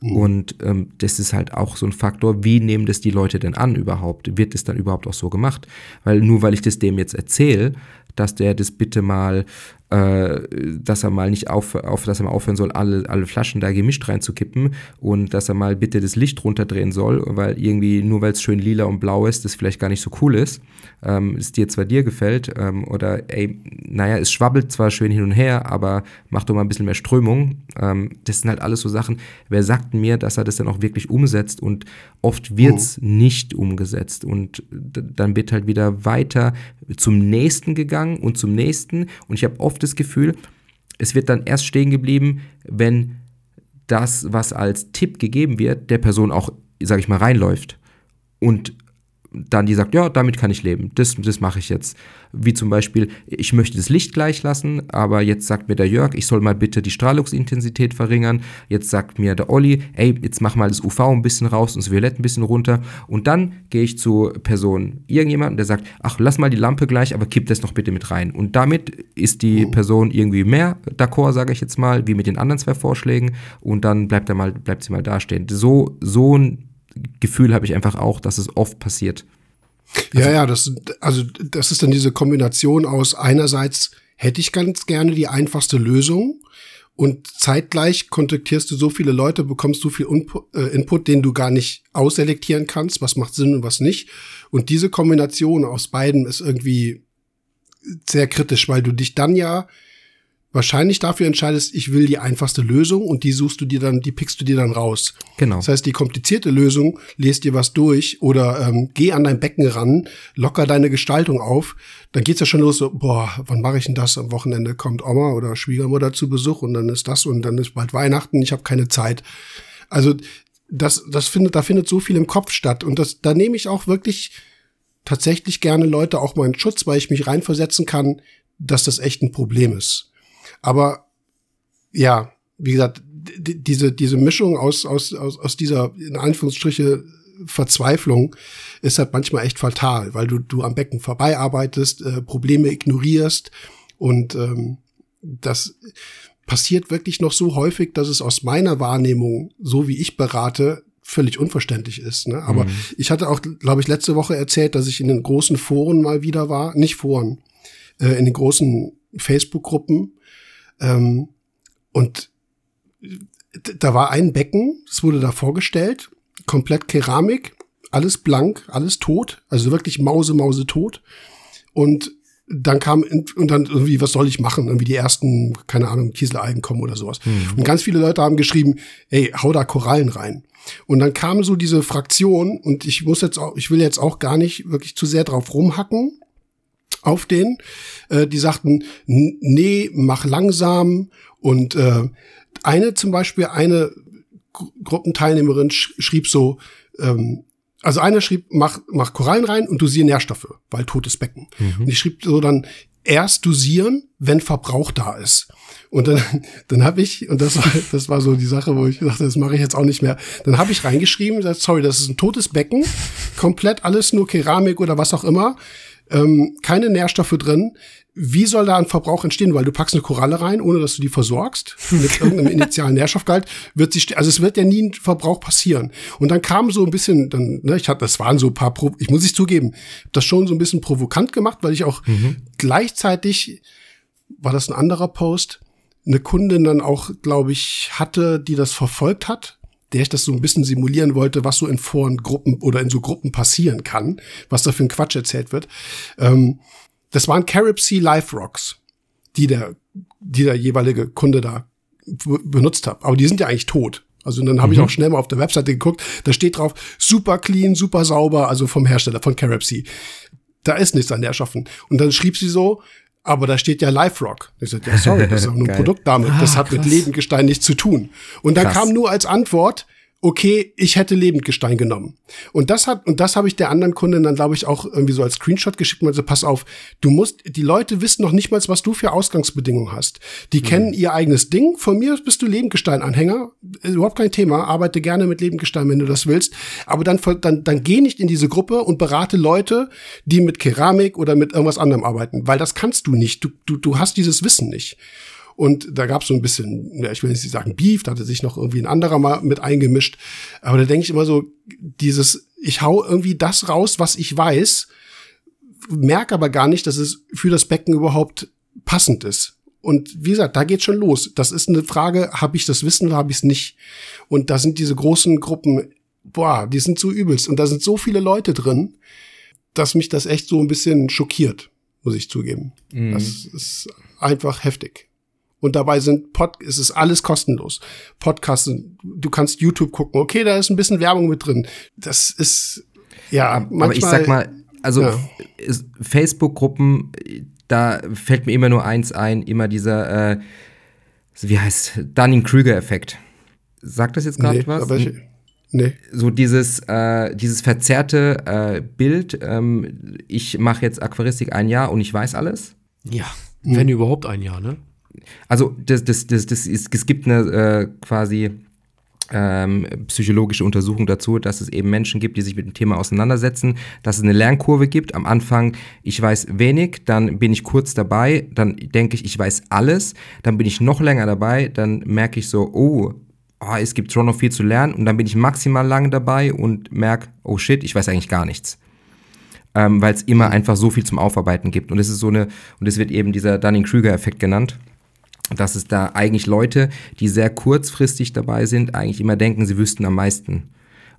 Mhm. Und ähm, das ist halt auch so ein Faktor, wie nehmen das die Leute denn an überhaupt? Wird es dann überhaupt auch so gemacht? Weil nur weil ich das dem jetzt erzähle, dass der das bitte mal dass er mal nicht auf, auf, dass er mal aufhören soll, alle, alle Flaschen da gemischt reinzukippen und dass er mal bitte das Licht runterdrehen soll, weil irgendwie, nur weil es schön lila und blau ist, das vielleicht gar nicht so cool ist, ähm, es dir zwar dir gefällt, ähm, oder ey, naja, es schwabbelt zwar schön hin und her, aber mach doch mal ein bisschen mehr Strömung. Ähm, das sind halt alles so Sachen, wer sagt mir, dass er das dann auch wirklich umsetzt und oft wird es oh. nicht umgesetzt und dann wird halt wieder weiter zum nächsten gegangen und zum nächsten und ich habe oft das Gefühl, es wird dann erst stehen geblieben, wenn das, was als Tipp gegeben wird, der Person auch, sag ich mal, reinläuft. Und dann die sagt, ja, damit kann ich leben, das, das mache ich jetzt. Wie zum Beispiel, ich möchte das Licht gleich lassen, aber jetzt sagt mir der Jörg, ich soll mal bitte die Strahlungsintensität verringern. Jetzt sagt mir der Olli, ey, jetzt mach mal das UV ein bisschen raus und das Violett ein bisschen runter. Und dann gehe ich zu Person irgendjemanden, der sagt, ach, lass mal die Lampe gleich, aber kipp das noch bitte mit rein. Und damit ist die oh. Person irgendwie mehr d'accord, sage ich jetzt mal, wie mit den anderen zwei Vorschlägen. Und dann bleibt, er mal, bleibt sie mal dastehen. So, so ein Gefühl habe ich einfach auch, dass es oft passiert. Also, ja, ja, das, also das ist dann diese Kombination aus einerseits hätte ich ganz gerne die einfachste Lösung und zeitgleich kontaktierst du so viele Leute, bekommst du viel Input, äh, Input, den du gar nicht ausselektieren kannst, was macht Sinn und was nicht. Und diese Kombination aus beiden ist irgendwie sehr kritisch, weil du dich dann ja wahrscheinlich dafür entscheidest, ich will die einfachste Lösung und die suchst du dir dann, die pickst du dir dann raus. Genau. Das heißt, die komplizierte Lösung, lest dir was durch oder ähm, geh an dein Becken ran, locker deine Gestaltung auf, dann geht's ja schon los so, boah, wann mache ich denn das? Am Wochenende kommt Oma oder Schwiegermutter zu Besuch und dann ist das und dann ist bald Weihnachten, ich habe keine Zeit. Also das, das findet, da findet so viel im Kopf statt und das, da nehme ich auch wirklich tatsächlich gerne Leute auch mal in Schutz, weil ich mich reinversetzen kann, dass das echt ein Problem ist. Aber ja, wie gesagt, diese, diese Mischung aus, aus, aus, aus dieser, in Anführungsstriche, Verzweiflung ist halt manchmal echt fatal, weil du, du am Becken vorbei arbeitest, äh, Probleme ignorierst und ähm, das passiert wirklich noch so häufig, dass es aus meiner Wahrnehmung, so wie ich berate, völlig unverständlich ist. Ne? Aber mhm. ich hatte auch, glaube ich, letzte Woche erzählt, dass ich in den großen Foren mal wieder war, nicht Foren, äh, in den großen Facebook-Gruppen ähm, und da war ein Becken, das wurde da vorgestellt, komplett Keramik, alles blank, alles tot, also wirklich Mause, Mause tot. Und dann kam, und dann irgendwie, was soll ich machen? Irgendwie die ersten, keine Ahnung, Kieselalgen kommen oder sowas. Mhm. Und ganz viele Leute haben geschrieben, ey, hau da Korallen rein. Und dann kam so diese Fraktion, und ich muss jetzt auch, ich will jetzt auch gar nicht wirklich zu sehr drauf rumhacken auf den. Äh, die sagten, nee, mach langsam. Und äh, eine zum Beispiel, eine Gruppenteilnehmerin sch schrieb so, ähm, also einer schrieb, mach, mach Korallen rein und dosiere Nährstoffe, weil totes Becken. Mhm. Und ich schrieb so dann, erst dosieren, wenn Verbrauch da ist. Und dann, dann habe ich, und das war, das war so die Sache, wo ich dachte, das mache ich jetzt auch nicht mehr. Dann habe ich reingeschrieben, sorry, das ist ein totes Becken, komplett alles nur Keramik oder was auch immer, ähm, keine Nährstoffe drin wie soll da ein Verbrauch entstehen? Weil du packst eine Koralle rein, ohne dass du die versorgst, mit irgendeinem initialen Nährstoffgehalt, wird sich, also es wird ja nie ein Verbrauch passieren. Und dann kam so ein bisschen, dann, ne, ich hatte, das waren so ein paar, ich muss es zugeben, das schon so ein bisschen provokant gemacht, weil ich auch mhm. gleichzeitig, war das ein anderer Post, eine Kundin dann auch, glaube ich, hatte, die das verfolgt hat, der ich das so ein bisschen simulieren wollte, was so in Forengruppen oder in so Gruppen passieren kann, was da für ein Quatsch erzählt wird. Ähm, das waren Carib Sea Life Rocks, die der, die der jeweilige Kunde da benutzt hat. Aber die sind ja eigentlich tot. Also dann habe mhm. ich auch schnell mal auf der Webseite geguckt, da steht drauf, super clean, super sauber, also vom Hersteller, von Carib Sea. Da ist nichts an der erschaffen. Und dann schrieb sie so, aber da steht ja Life Rock. Ich sagte, ja, sorry, das ist ja nur ein Produkt damit. Das ah, hat mit Lebendgestein nichts zu tun. Und dann krass. kam nur als Antwort, okay, ich hätte Lebendgestein genommen. Und das hat, und das habe ich der anderen Kundin dann, glaube ich, auch irgendwie so als Screenshot geschickt also pass auf, du musst, die Leute wissen noch nicht mal, was du für Ausgangsbedingungen hast. Die mhm. kennen ihr eigenes Ding. Von mir bist du Lebendgestein-Anhänger. Überhaupt kein Thema. Arbeite gerne mit Lebendgestein, wenn du das willst. Aber dann, dann, dann geh nicht in diese Gruppe und berate Leute, die mit Keramik oder mit irgendwas anderem arbeiten. Weil das kannst du nicht. Du, du, du hast dieses Wissen nicht. Und da gab es so ein bisschen, ja, ich will nicht sagen Beef, da hatte sich noch irgendwie ein anderer mal mit eingemischt. Aber da denke ich immer so, dieses, ich hau irgendwie das raus, was ich weiß, merke aber gar nicht, dass es für das Becken überhaupt passend ist. Und wie gesagt, da geht's schon los. Das ist eine Frage, habe ich das Wissen oder habe ich es nicht? Und da sind diese großen Gruppen, boah, die sind so übelst. Und da sind so viele Leute drin, dass mich das echt so ein bisschen schockiert, muss ich zugeben. Mhm. Das ist einfach heftig. Und dabei sind Pod, es ist alles kostenlos. Podcasts, du kannst YouTube gucken. Okay, da ist ein bisschen Werbung mit drin. Das ist, ja, manchmal. Aber ich sag mal, also ja. Facebook-Gruppen, da fällt mir immer nur eins ein, immer dieser, äh, wie heißt, Dunning-Krüger-Effekt. Sagt das jetzt gerade nee, was? Ich, nee. So dieses, äh, dieses verzerrte äh, Bild, ähm, ich mache jetzt Aquaristik ein Jahr und ich weiß alles. Ja, wenn mhm. überhaupt ein Jahr, ne? Also das, das, das, das ist, es gibt eine äh, quasi ähm, psychologische Untersuchung dazu, dass es eben Menschen gibt, die sich mit dem Thema auseinandersetzen, dass es eine Lernkurve gibt. Am Anfang, ich weiß wenig, dann bin ich kurz dabei, dann denke ich, ich weiß alles, dann bin ich noch länger dabei, dann merke ich so, oh, oh, es gibt schon noch viel zu lernen und dann bin ich maximal lange dabei und merke, oh shit, ich weiß eigentlich gar nichts. Ähm, Weil es immer einfach so viel zum Aufarbeiten gibt. Und es ist so eine, und es wird eben dieser Dunning-Krüger-Effekt genannt dass es da eigentlich Leute, die sehr kurzfristig dabei sind, eigentlich immer denken, sie wüssten am meisten.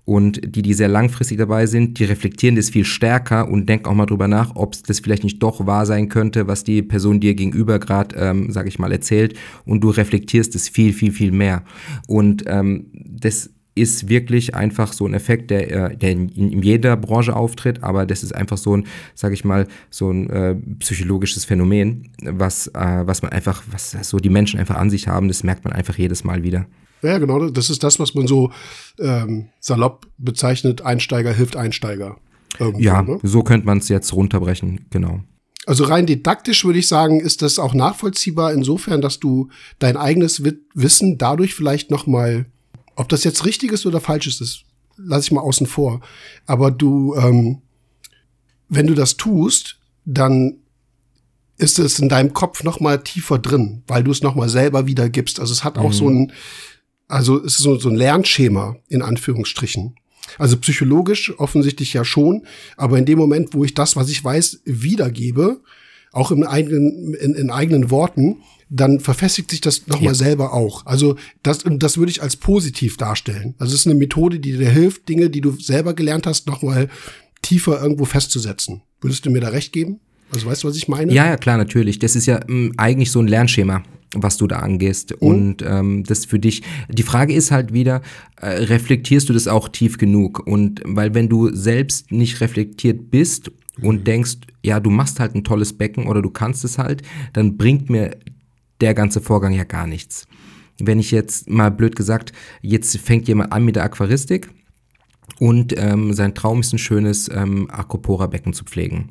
Und die, die sehr langfristig dabei sind, die reflektieren das viel stärker und denken auch mal drüber nach, ob das vielleicht nicht doch wahr sein könnte, was die Person dir gegenüber gerade, ähm, sage ich mal, erzählt. Und du reflektierst es viel, viel, viel mehr. Und ähm, das ist wirklich einfach so ein Effekt, der, äh, der in, in jeder Branche auftritt, aber das ist einfach so ein, sage ich mal, so ein äh, psychologisches Phänomen, was, äh, was man einfach, was so die Menschen einfach an sich haben, das merkt man einfach jedes Mal wieder. Ja, genau, das ist das, was man so ähm, salopp bezeichnet, Einsteiger hilft Einsteiger. Irgendwo, ja, ne? so könnte man es jetzt runterbrechen, genau. Also rein didaktisch würde ich sagen, ist das auch nachvollziehbar insofern, dass du dein eigenes Wissen dadurch vielleicht noch mal ob das jetzt richtig ist oder falsch ist, das lasse ich mal außen vor. Aber du, ähm, wenn du das tust, dann ist es in deinem Kopf noch mal tiefer drin, weil du es noch mal selber wiedergibst. Also es hat auch mhm. so ein, also es ist so, so ein Lernschema in Anführungsstrichen. Also psychologisch offensichtlich ja schon, aber in dem Moment, wo ich das, was ich weiß, wiedergebe, auch im eigenen, in, in eigenen Worten, dann verfestigt sich das nochmal ja. selber auch. Also das, das würde ich als positiv darstellen. Also es ist eine Methode, die dir hilft, Dinge, die du selber gelernt hast, nochmal tiefer irgendwo festzusetzen. Würdest du mir da recht geben? Also weißt du, was ich meine? Ja, ja, klar, natürlich. Das ist ja mh, hm, eigentlich so ein Lernschema was du da angehst. Mhm. Und ähm, das für dich, die Frage ist halt wieder, äh, reflektierst du das auch tief genug? Und weil wenn du selbst nicht reflektiert bist und mhm. denkst, ja, du machst halt ein tolles Becken oder du kannst es halt, dann bringt mir der ganze Vorgang ja gar nichts. Wenn ich jetzt mal blöd gesagt, jetzt fängt jemand an mit der Aquaristik und ähm, sein Traum ist ein schönes ähm, Acropora-Becken zu pflegen.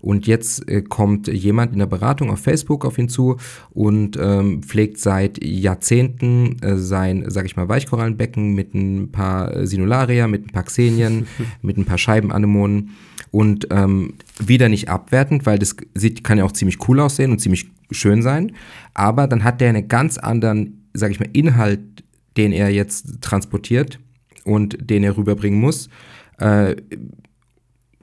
Und jetzt äh, kommt jemand in der Beratung auf Facebook auf ihn zu und ähm, pflegt seit Jahrzehnten äh, sein, sag ich mal, Weichkorallenbecken mit ein paar Sinularia, mit ein paar Xenien, mit ein paar Scheibenanemonen und ähm, wieder nicht abwertend, weil das sieht, kann ja auch ziemlich cool aussehen und ziemlich schön sein, aber dann hat der einen ganz anderen, sag ich mal, Inhalt, den er jetzt transportiert und den er rüberbringen muss. Äh,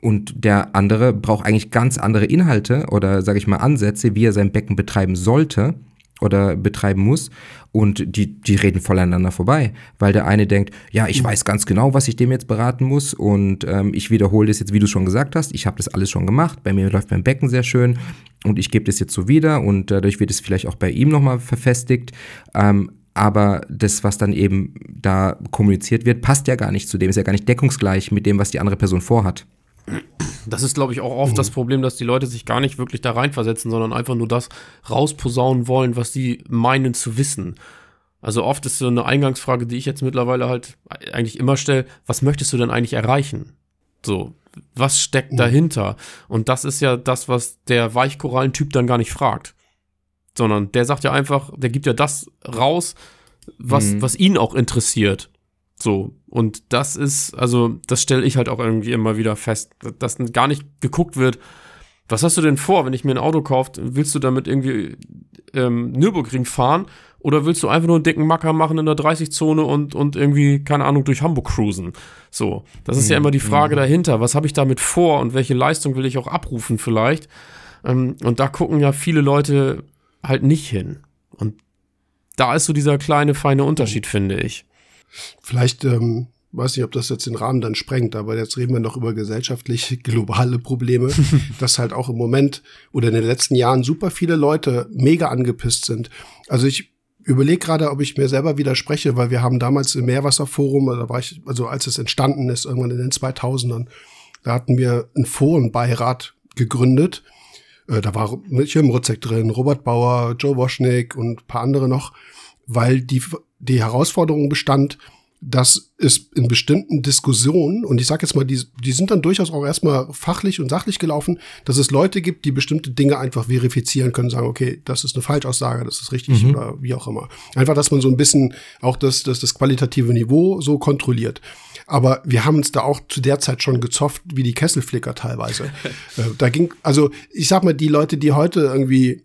und der andere braucht eigentlich ganz andere Inhalte oder sage ich mal Ansätze, wie er sein Becken betreiben sollte oder betreiben muss. Und die, die reden voneinander vorbei, weil der eine denkt, ja, ich weiß ganz genau, was ich dem jetzt beraten muss. Und ähm, ich wiederhole das jetzt, wie du schon gesagt hast, ich habe das alles schon gemacht, bei mir läuft mein Becken sehr schön. Und ich gebe das jetzt so wieder. Und dadurch wird es vielleicht auch bei ihm nochmal verfestigt, ähm, aber das, was dann eben da kommuniziert wird, passt ja gar nicht zu dem, ist ja gar nicht deckungsgleich mit dem, was die andere Person vorhat. Das ist, glaube ich, auch oft mhm. das Problem, dass die Leute sich gar nicht wirklich da reinversetzen, sondern einfach nur das rausposaunen wollen, was sie meinen zu wissen. Also oft ist so eine Eingangsfrage, die ich jetzt mittlerweile halt eigentlich immer stelle, was möchtest du denn eigentlich erreichen? So, was steckt mhm. dahinter? Und das ist ja das, was der Weichkorallentyp dann gar nicht fragt. Sondern der sagt ja einfach, der gibt ja das raus, was, mhm. was ihn auch interessiert. So, und das ist, also, das stelle ich halt auch irgendwie immer wieder fest, dass gar nicht geguckt wird, was hast du denn vor, wenn ich mir ein Auto kaufe, willst du damit irgendwie ähm, Nürburgring fahren oder willst du einfach nur einen dicken Macker machen in der 30-Zone und, und irgendwie, keine Ahnung, durch Hamburg cruisen? So, das ist mhm. ja immer die Frage mhm. dahinter, was habe ich damit vor und welche Leistung will ich auch abrufen vielleicht? Ähm, und da gucken ja viele Leute halt nicht hin. Und da ist so dieser kleine, feine Unterschied, finde ich. Vielleicht, ähm, weiß nicht, ob das jetzt den Rahmen dann sprengt, aber jetzt reden wir noch über gesellschaftliche, globale Probleme, dass halt auch im Moment oder in den letzten Jahren super viele Leute mega angepisst sind. Also ich überlege gerade, ob ich mir selber widerspreche, weil wir haben damals im Meerwasserforum, da war ich, also als es entstanden ist, irgendwann in den 2000ern, da hatten wir einen Forenbeirat gegründet. Äh, da war Jim Rutzek drin, Robert Bauer, Joe Woschnick und paar andere noch, weil die die Herausforderung bestand, dass es in bestimmten Diskussionen, und ich sage jetzt mal, die, die sind dann durchaus auch erstmal fachlich und sachlich gelaufen, dass es Leute gibt, die bestimmte Dinge einfach verifizieren können, sagen, okay, das ist eine Falschaussage, das ist richtig mhm. oder wie auch immer. Einfach, dass man so ein bisschen auch das, das, das qualitative Niveau so kontrolliert. Aber wir haben uns da auch zu der Zeit schon gezofft, wie die Kesselflicker teilweise. äh, da ging, also ich sag mal, die Leute, die heute irgendwie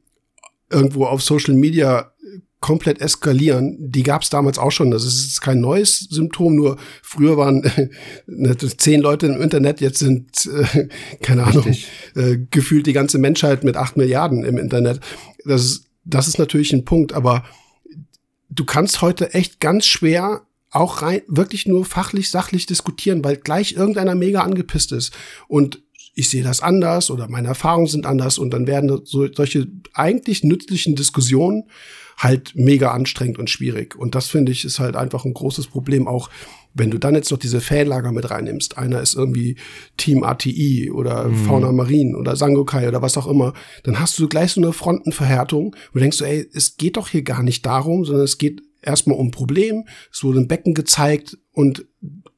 irgendwo auf Social Media komplett eskalieren, die gab es damals auch schon. Das ist kein neues Symptom, nur früher waren äh, zehn Leute im Internet, jetzt sind, äh, keine Ahnung, äh, gefühlt die ganze Menschheit mit acht Milliarden im Internet. Das ist, das ist natürlich ein Punkt, aber du kannst heute echt ganz schwer auch rein, wirklich nur fachlich, sachlich diskutieren, weil gleich irgendeiner mega angepisst ist. Und ich sehe das anders oder meine Erfahrungen sind anders und dann werden so, solche eigentlich nützlichen Diskussionen halt mega anstrengend und schwierig. Und das finde ich ist halt einfach ein großes Problem auch, wenn du dann jetzt noch diese Fanlager mit reinnimmst. Einer ist irgendwie Team ATI oder mhm. Fauna Marine oder Sangokai oder was auch immer. Dann hast du gleich so eine Frontenverhärtung und denkst du, ey, es geht doch hier gar nicht darum, sondern es geht erstmal um ein Problem. Es wurde ein Becken gezeigt und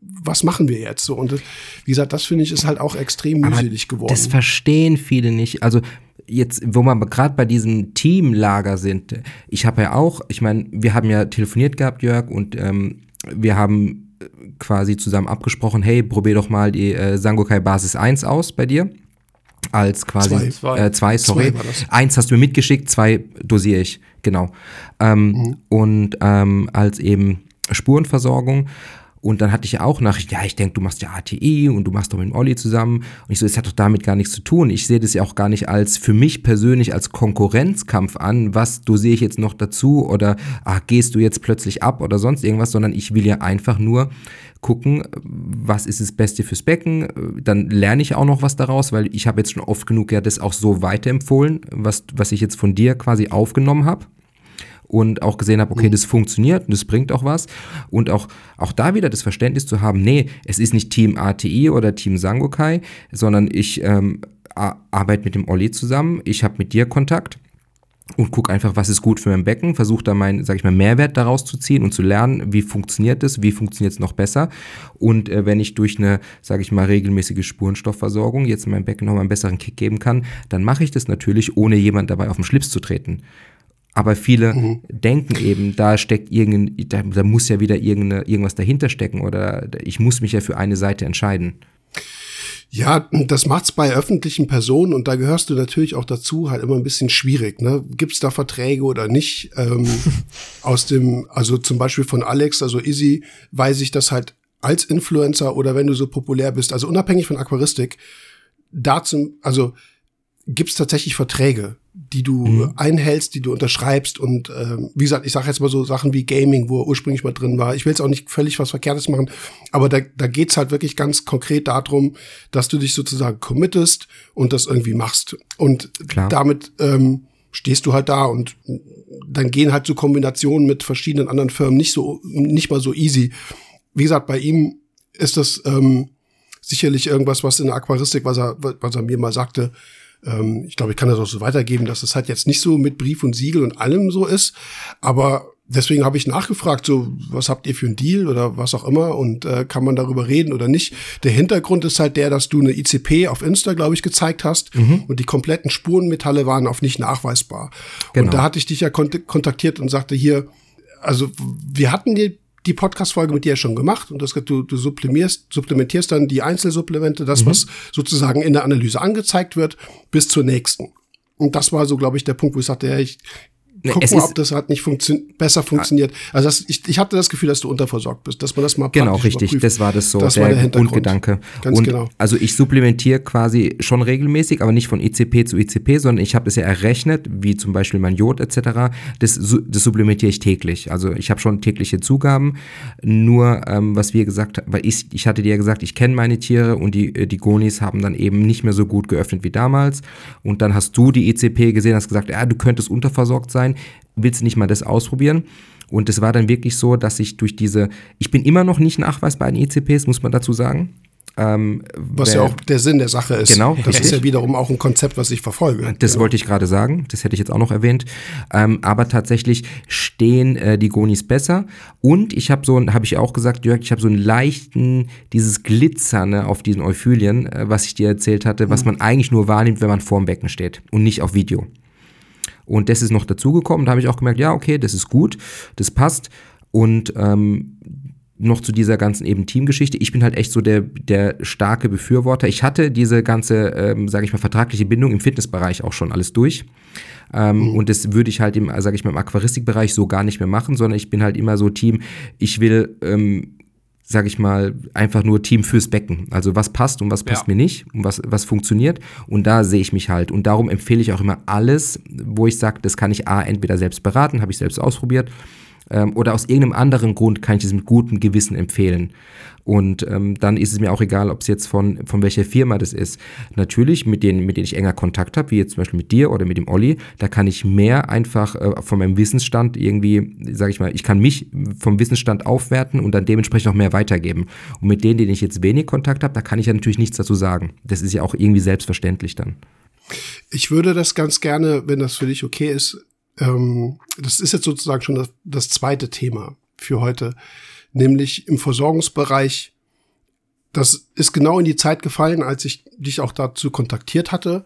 was machen wir jetzt so? Und wie gesagt, das finde ich ist halt auch extrem mühselig geworden. Das verstehen viele nicht. Also jetzt, wo wir gerade bei diesem Teamlager sind, ich habe ja auch, ich meine, wir haben ja telefoniert gehabt, Jörg, und ähm, wir haben äh, quasi zusammen abgesprochen, hey, probier doch mal die äh, Sangokai Basis 1 aus bei dir. Als quasi zwei, äh, zwei sorry. Zwei Eins hast du mir mitgeschickt, zwei dosiere ich, genau. Ähm, mhm. Und ähm, als eben Spurenversorgung. Und dann hatte ich ja auch Nachrichten, ja, ich denke, du machst ja ATI und du machst doch mit dem Olli zusammen. Und ich so, es hat doch damit gar nichts zu tun. Ich sehe das ja auch gar nicht als für mich persönlich als Konkurrenzkampf an, was du sehe ich jetzt noch dazu oder ach, gehst du jetzt plötzlich ab oder sonst irgendwas, sondern ich will ja einfach nur gucken, was ist das Beste fürs Becken. Dann lerne ich auch noch was daraus, weil ich habe jetzt schon oft genug ja das auch so weiterempfohlen, was, was ich jetzt von dir quasi aufgenommen habe und auch gesehen habe, okay, mhm. das funktioniert und das bringt auch was. Und auch, auch da wieder das Verständnis zu haben, nee, es ist nicht Team ATI oder Team Sangokai, sondern ich ähm, arbeite mit dem Olli zusammen, ich habe mit dir Kontakt und gucke einfach, was ist gut für mein Becken, versuche da meinen, sag ich mal, Mehrwert daraus zu ziehen und zu lernen, wie funktioniert es, wie funktioniert es noch besser. Und äh, wenn ich durch eine, sage ich mal, regelmäßige Spurenstoffversorgung jetzt in meinem Becken nochmal einen besseren Kick geben kann, dann mache ich das natürlich, ohne jemand dabei auf den Schlips zu treten. Aber viele mhm. denken eben, da steckt irgendein, da, da muss ja wieder irgendwas dahinter stecken oder ich muss mich ja für eine Seite entscheiden. Ja, das macht's bei öffentlichen Personen und da gehörst du natürlich auch dazu halt immer ein bisschen schwierig. Ne? Gibt's da Verträge oder nicht? Ähm, aus dem, also zum Beispiel von Alex, also Izzy, weiß ich das halt als Influencer oder wenn du so populär bist, also unabhängig von Aquaristik, dazu, also gibt's tatsächlich Verträge die du mhm. einhältst, die du unterschreibst und äh, wie gesagt, ich sage jetzt mal so Sachen wie Gaming, wo er ursprünglich mal drin war. Ich will jetzt auch nicht völlig was Verkehrtes machen, aber da, da geht's halt wirklich ganz konkret darum, dass du dich sozusagen committest und das irgendwie machst. Und Klar. damit ähm, stehst du halt da und dann gehen halt so Kombinationen mit verschiedenen anderen Firmen nicht so nicht mal so easy. Wie gesagt, bei ihm ist das ähm, sicherlich irgendwas, was in der Aquaristik, was er, was er mir mal sagte, ähm, ich glaube, ich kann das auch so weitergeben, dass es halt jetzt nicht so mit Brief und Siegel und allem so ist. Aber deswegen habe ich nachgefragt, so, was habt ihr für einen Deal oder was auch immer und äh, kann man darüber reden oder nicht? Der Hintergrund ist halt der, dass du eine ICP auf Insta, glaube ich, gezeigt hast mhm. und die kompletten Spurenmetalle waren auf nicht nachweisbar. Genau. Und da hatte ich dich ja kont kontaktiert und sagte hier, also wir hatten die die Podcast-Folge mit dir schon gemacht und das, du, du supplemierst, supplementierst dann die Einzelsupplemente, das, mhm. was sozusagen in der Analyse angezeigt wird, bis zur nächsten. Und das war so, glaube ich, der Punkt, wo ich sagte, ja, ich Guck es mal, ob das hat nicht funktio besser funktioniert. Also das, ich, ich hatte das Gefühl, dass du unterversorgt bist, dass man das mal Genau, richtig. Überprüft. Das war das so, das der, war der Grundgedanke. Ganz und genau. Also ich supplementiere quasi schon regelmäßig, aber nicht von ECP zu ECP, sondern ich habe das ja errechnet, wie zum Beispiel mein Jod etc. Das, das supplementiere ich täglich. Also ich habe schon tägliche Zugaben. Nur ähm, was wir gesagt haben, weil ich, ich hatte dir ja gesagt, ich kenne meine Tiere und die, äh, die Gonis haben dann eben nicht mehr so gut geöffnet wie damals. Und dann hast du die ECP gesehen, hast gesagt, ja, du könntest unterversorgt sein sein, willst du nicht mal das ausprobieren? Und es war dann wirklich so, dass ich durch diese, ich bin immer noch nicht nachweisbar in ECPs, muss man dazu sagen. Ähm, was ja auch der Sinn der Sache ist. Genau. Das richtig. ist ja wiederum auch ein Konzept, was ich verfolge. Das ja. wollte ich gerade sagen. Das hätte ich jetzt auch noch erwähnt. Ähm, aber tatsächlich stehen äh, die Gonis besser. Und ich habe so, habe ich auch gesagt, Jörg, ich habe so einen leichten, dieses Glitzern ne, auf diesen Euphylien, äh, was ich dir erzählt hatte, mhm. was man eigentlich nur wahrnimmt, wenn man vorm Becken steht und nicht auf Video. Und das ist noch dazugekommen. Da habe ich auch gemerkt, ja, okay, das ist gut, das passt. Und ähm, noch zu dieser ganzen eben Teamgeschichte. Ich bin halt echt so der, der starke Befürworter. Ich hatte diese ganze, ähm, sage ich mal, vertragliche Bindung im Fitnessbereich auch schon alles durch. Ähm, mhm. Und das würde ich halt im, sage ich mal, im Aquaristikbereich so gar nicht mehr machen, sondern ich bin halt immer so Team, ich will ähm, sage ich mal, einfach nur Team fürs Becken. Also was passt und was passt ja. mir nicht und was, was funktioniert. Und da sehe ich mich halt. Und darum empfehle ich auch immer alles, wo ich sage, das kann ich A, entweder selbst beraten, habe ich selbst ausprobiert, ähm, oder aus irgendeinem anderen Grund kann ich es mit gutem Gewissen empfehlen. Und ähm, dann ist es mir auch egal, ob es jetzt von, von welcher Firma das ist. Natürlich, mit denen, mit denen ich enger Kontakt habe, wie jetzt zum Beispiel mit dir oder mit dem Olli, da kann ich mehr einfach äh, von meinem Wissensstand irgendwie, sage ich mal, ich kann mich vom Wissensstand aufwerten und dann dementsprechend auch mehr weitergeben. Und mit denen, denen ich jetzt wenig Kontakt habe, da kann ich ja natürlich nichts dazu sagen. Das ist ja auch irgendwie selbstverständlich dann. Ich würde das ganz gerne, wenn das für dich okay ist, ähm, das ist jetzt sozusagen schon das, das zweite Thema für heute nämlich im Versorgungsbereich. Das ist genau in die Zeit gefallen, als ich dich auch dazu kontaktiert hatte,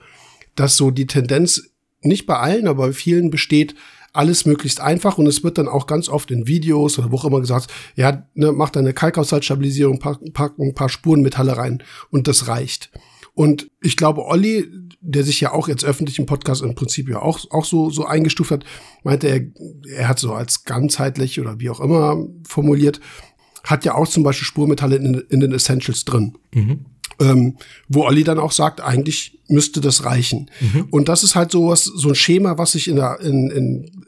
dass so die Tendenz nicht bei allen, aber bei vielen besteht, alles möglichst einfach und es wird dann auch ganz oft in Videos oder wo auch immer gesagt, ja, ne, mach deine Kalkhaushaltsstabilisierung, pack, pack ein paar Spurenmetalle rein und das reicht. Und ich glaube, Olli, der sich ja auch jetzt öffentlich im Podcast im Prinzip ja auch, auch so, so eingestuft hat, meinte er, er hat so als ganzheitlich oder wie auch immer formuliert, hat ja auch zum Beispiel Spurmetalle in, in den Essentials drin. Mhm. Ähm, wo Olli dann auch sagt, eigentlich müsste das reichen. Mhm. Und das ist halt so was, so ein Schema, was ich in der, in, in,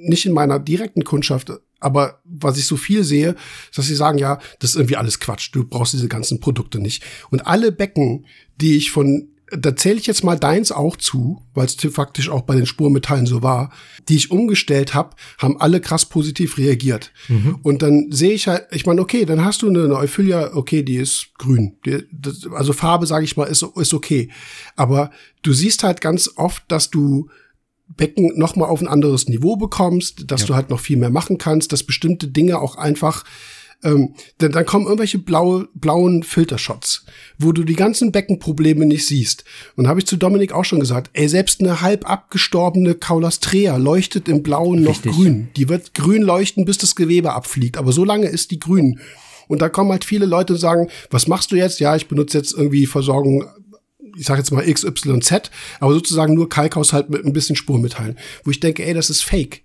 nicht in meiner direkten Kundschaft, aber was ich so viel sehe, dass sie sagen, ja, das ist irgendwie alles Quatsch, du brauchst diese ganzen Produkte nicht. Und alle Becken, die ich von da zähle ich jetzt mal deins auch zu, weil es faktisch auch bei den Spurmetallen so war, die ich umgestellt habe, haben alle krass positiv reagiert. Mhm. Und dann sehe ich halt, ich meine, okay, dann hast du eine, eine Euphilia, okay, die ist grün. Die, das, also Farbe, sage ich mal, ist, ist okay. Aber du siehst halt ganz oft, dass du Becken noch mal auf ein anderes Niveau bekommst, dass ja. du halt noch viel mehr machen kannst, dass bestimmte Dinge auch einfach ähm, denn dann kommen irgendwelche blaue, blauen Filtershots, wo du die ganzen Beckenprobleme nicht siehst. Und habe ich zu Dominik auch schon gesagt, ey, selbst eine halb abgestorbene Caulastrea leuchtet im Blauen noch Richtig. grün. Die wird grün leuchten, bis das Gewebe abfliegt. Aber so lange ist die grün. Und da kommen halt viele Leute und sagen, was machst du jetzt? Ja, ich benutze jetzt irgendwie Versorgung ich sage jetzt mal XYZ, aber sozusagen nur Kalkhaushalt mit ein bisschen Spurmetallen, wo ich denke, ey, das ist fake.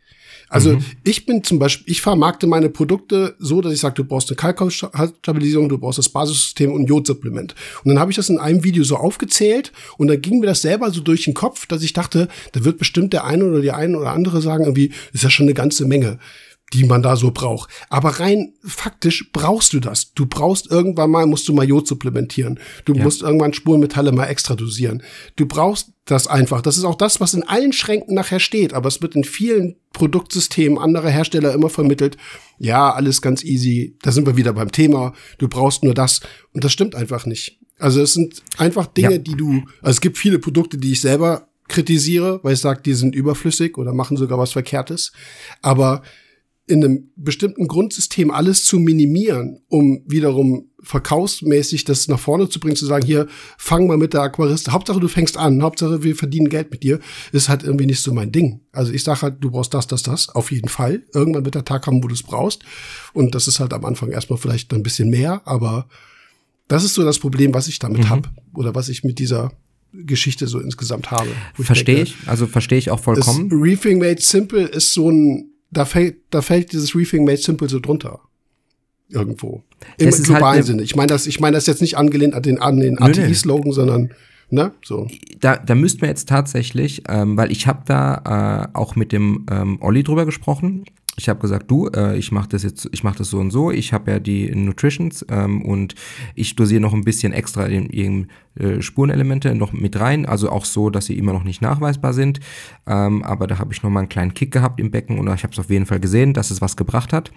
Also mhm. ich bin zum Beispiel, ich vermarkte meine Produkte so, dass ich sage, du brauchst eine Kalkstabilisierung, du brauchst das Basissystem und ein Jodsupplement. Und dann habe ich das in einem Video so aufgezählt und dann ging mir das selber so durch den Kopf, dass ich dachte, da wird bestimmt der eine oder die eine oder andere sagen, irgendwie, ist ja schon eine ganze Menge die man da so braucht. Aber rein faktisch brauchst du das. Du brauchst irgendwann mal, musst du mal Jod supplementieren. Du ja. musst irgendwann Spurenmetalle mal extra dosieren. Du brauchst das einfach. Das ist auch das, was in allen Schränken nachher steht. Aber es wird in vielen Produktsystemen anderer Hersteller immer vermittelt. Ja, alles ganz easy. Da sind wir wieder beim Thema. Du brauchst nur das. Und das stimmt einfach nicht. Also es sind einfach Dinge, ja. die du, also es gibt viele Produkte, die ich selber kritisiere, weil ich sage, die sind überflüssig oder machen sogar was Verkehrtes. Aber in einem bestimmten Grundsystem alles zu minimieren, um wiederum verkaufsmäßig das nach vorne zu bringen, zu sagen, hier, fang mal mit der Aquariste. Hauptsache, du fängst an. Hauptsache, wir verdienen Geld mit dir. Ist halt irgendwie nicht so mein Ding. Also ich sage halt, du brauchst das, das, das. Auf jeden Fall. Irgendwann wird der Tag kommen, wo du es brauchst. Und das ist halt am Anfang erstmal vielleicht ein bisschen mehr, aber das ist so das Problem, was ich damit mhm. habe. Oder was ich mit dieser Geschichte so insgesamt habe. Verstehe ich, also verstehe ich auch vollkommen. Reefing Made Simple ist so ein da fällt, da fällt dieses Reefing Made Simple so drunter. Irgendwo. Im es globalen halt Sinne. Ich meine das, ich meine das jetzt nicht angelehnt an den, an den ATI-Slogan, sondern Ne? So. Da, da müssten wir jetzt tatsächlich, ähm, weil ich habe da äh, auch mit dem ähm, Olli drüber gesprochen. Ich habe gesagt, du, äh, ich mache das jetzt, ich mache das so und so. Ich habe ja die Nutritions ähm, und ich dosiere noch ein bisschen extra in, in äh, Spurenelemente noch mit rein, also auch so, dass sie immer noch nicht nachweisbar sind. Ähm, aber da habe ich noch mal einen kleinen Kick gehabt im Becken und ich habe es auf jeden Fall gesehen, dass es was gebracht hat.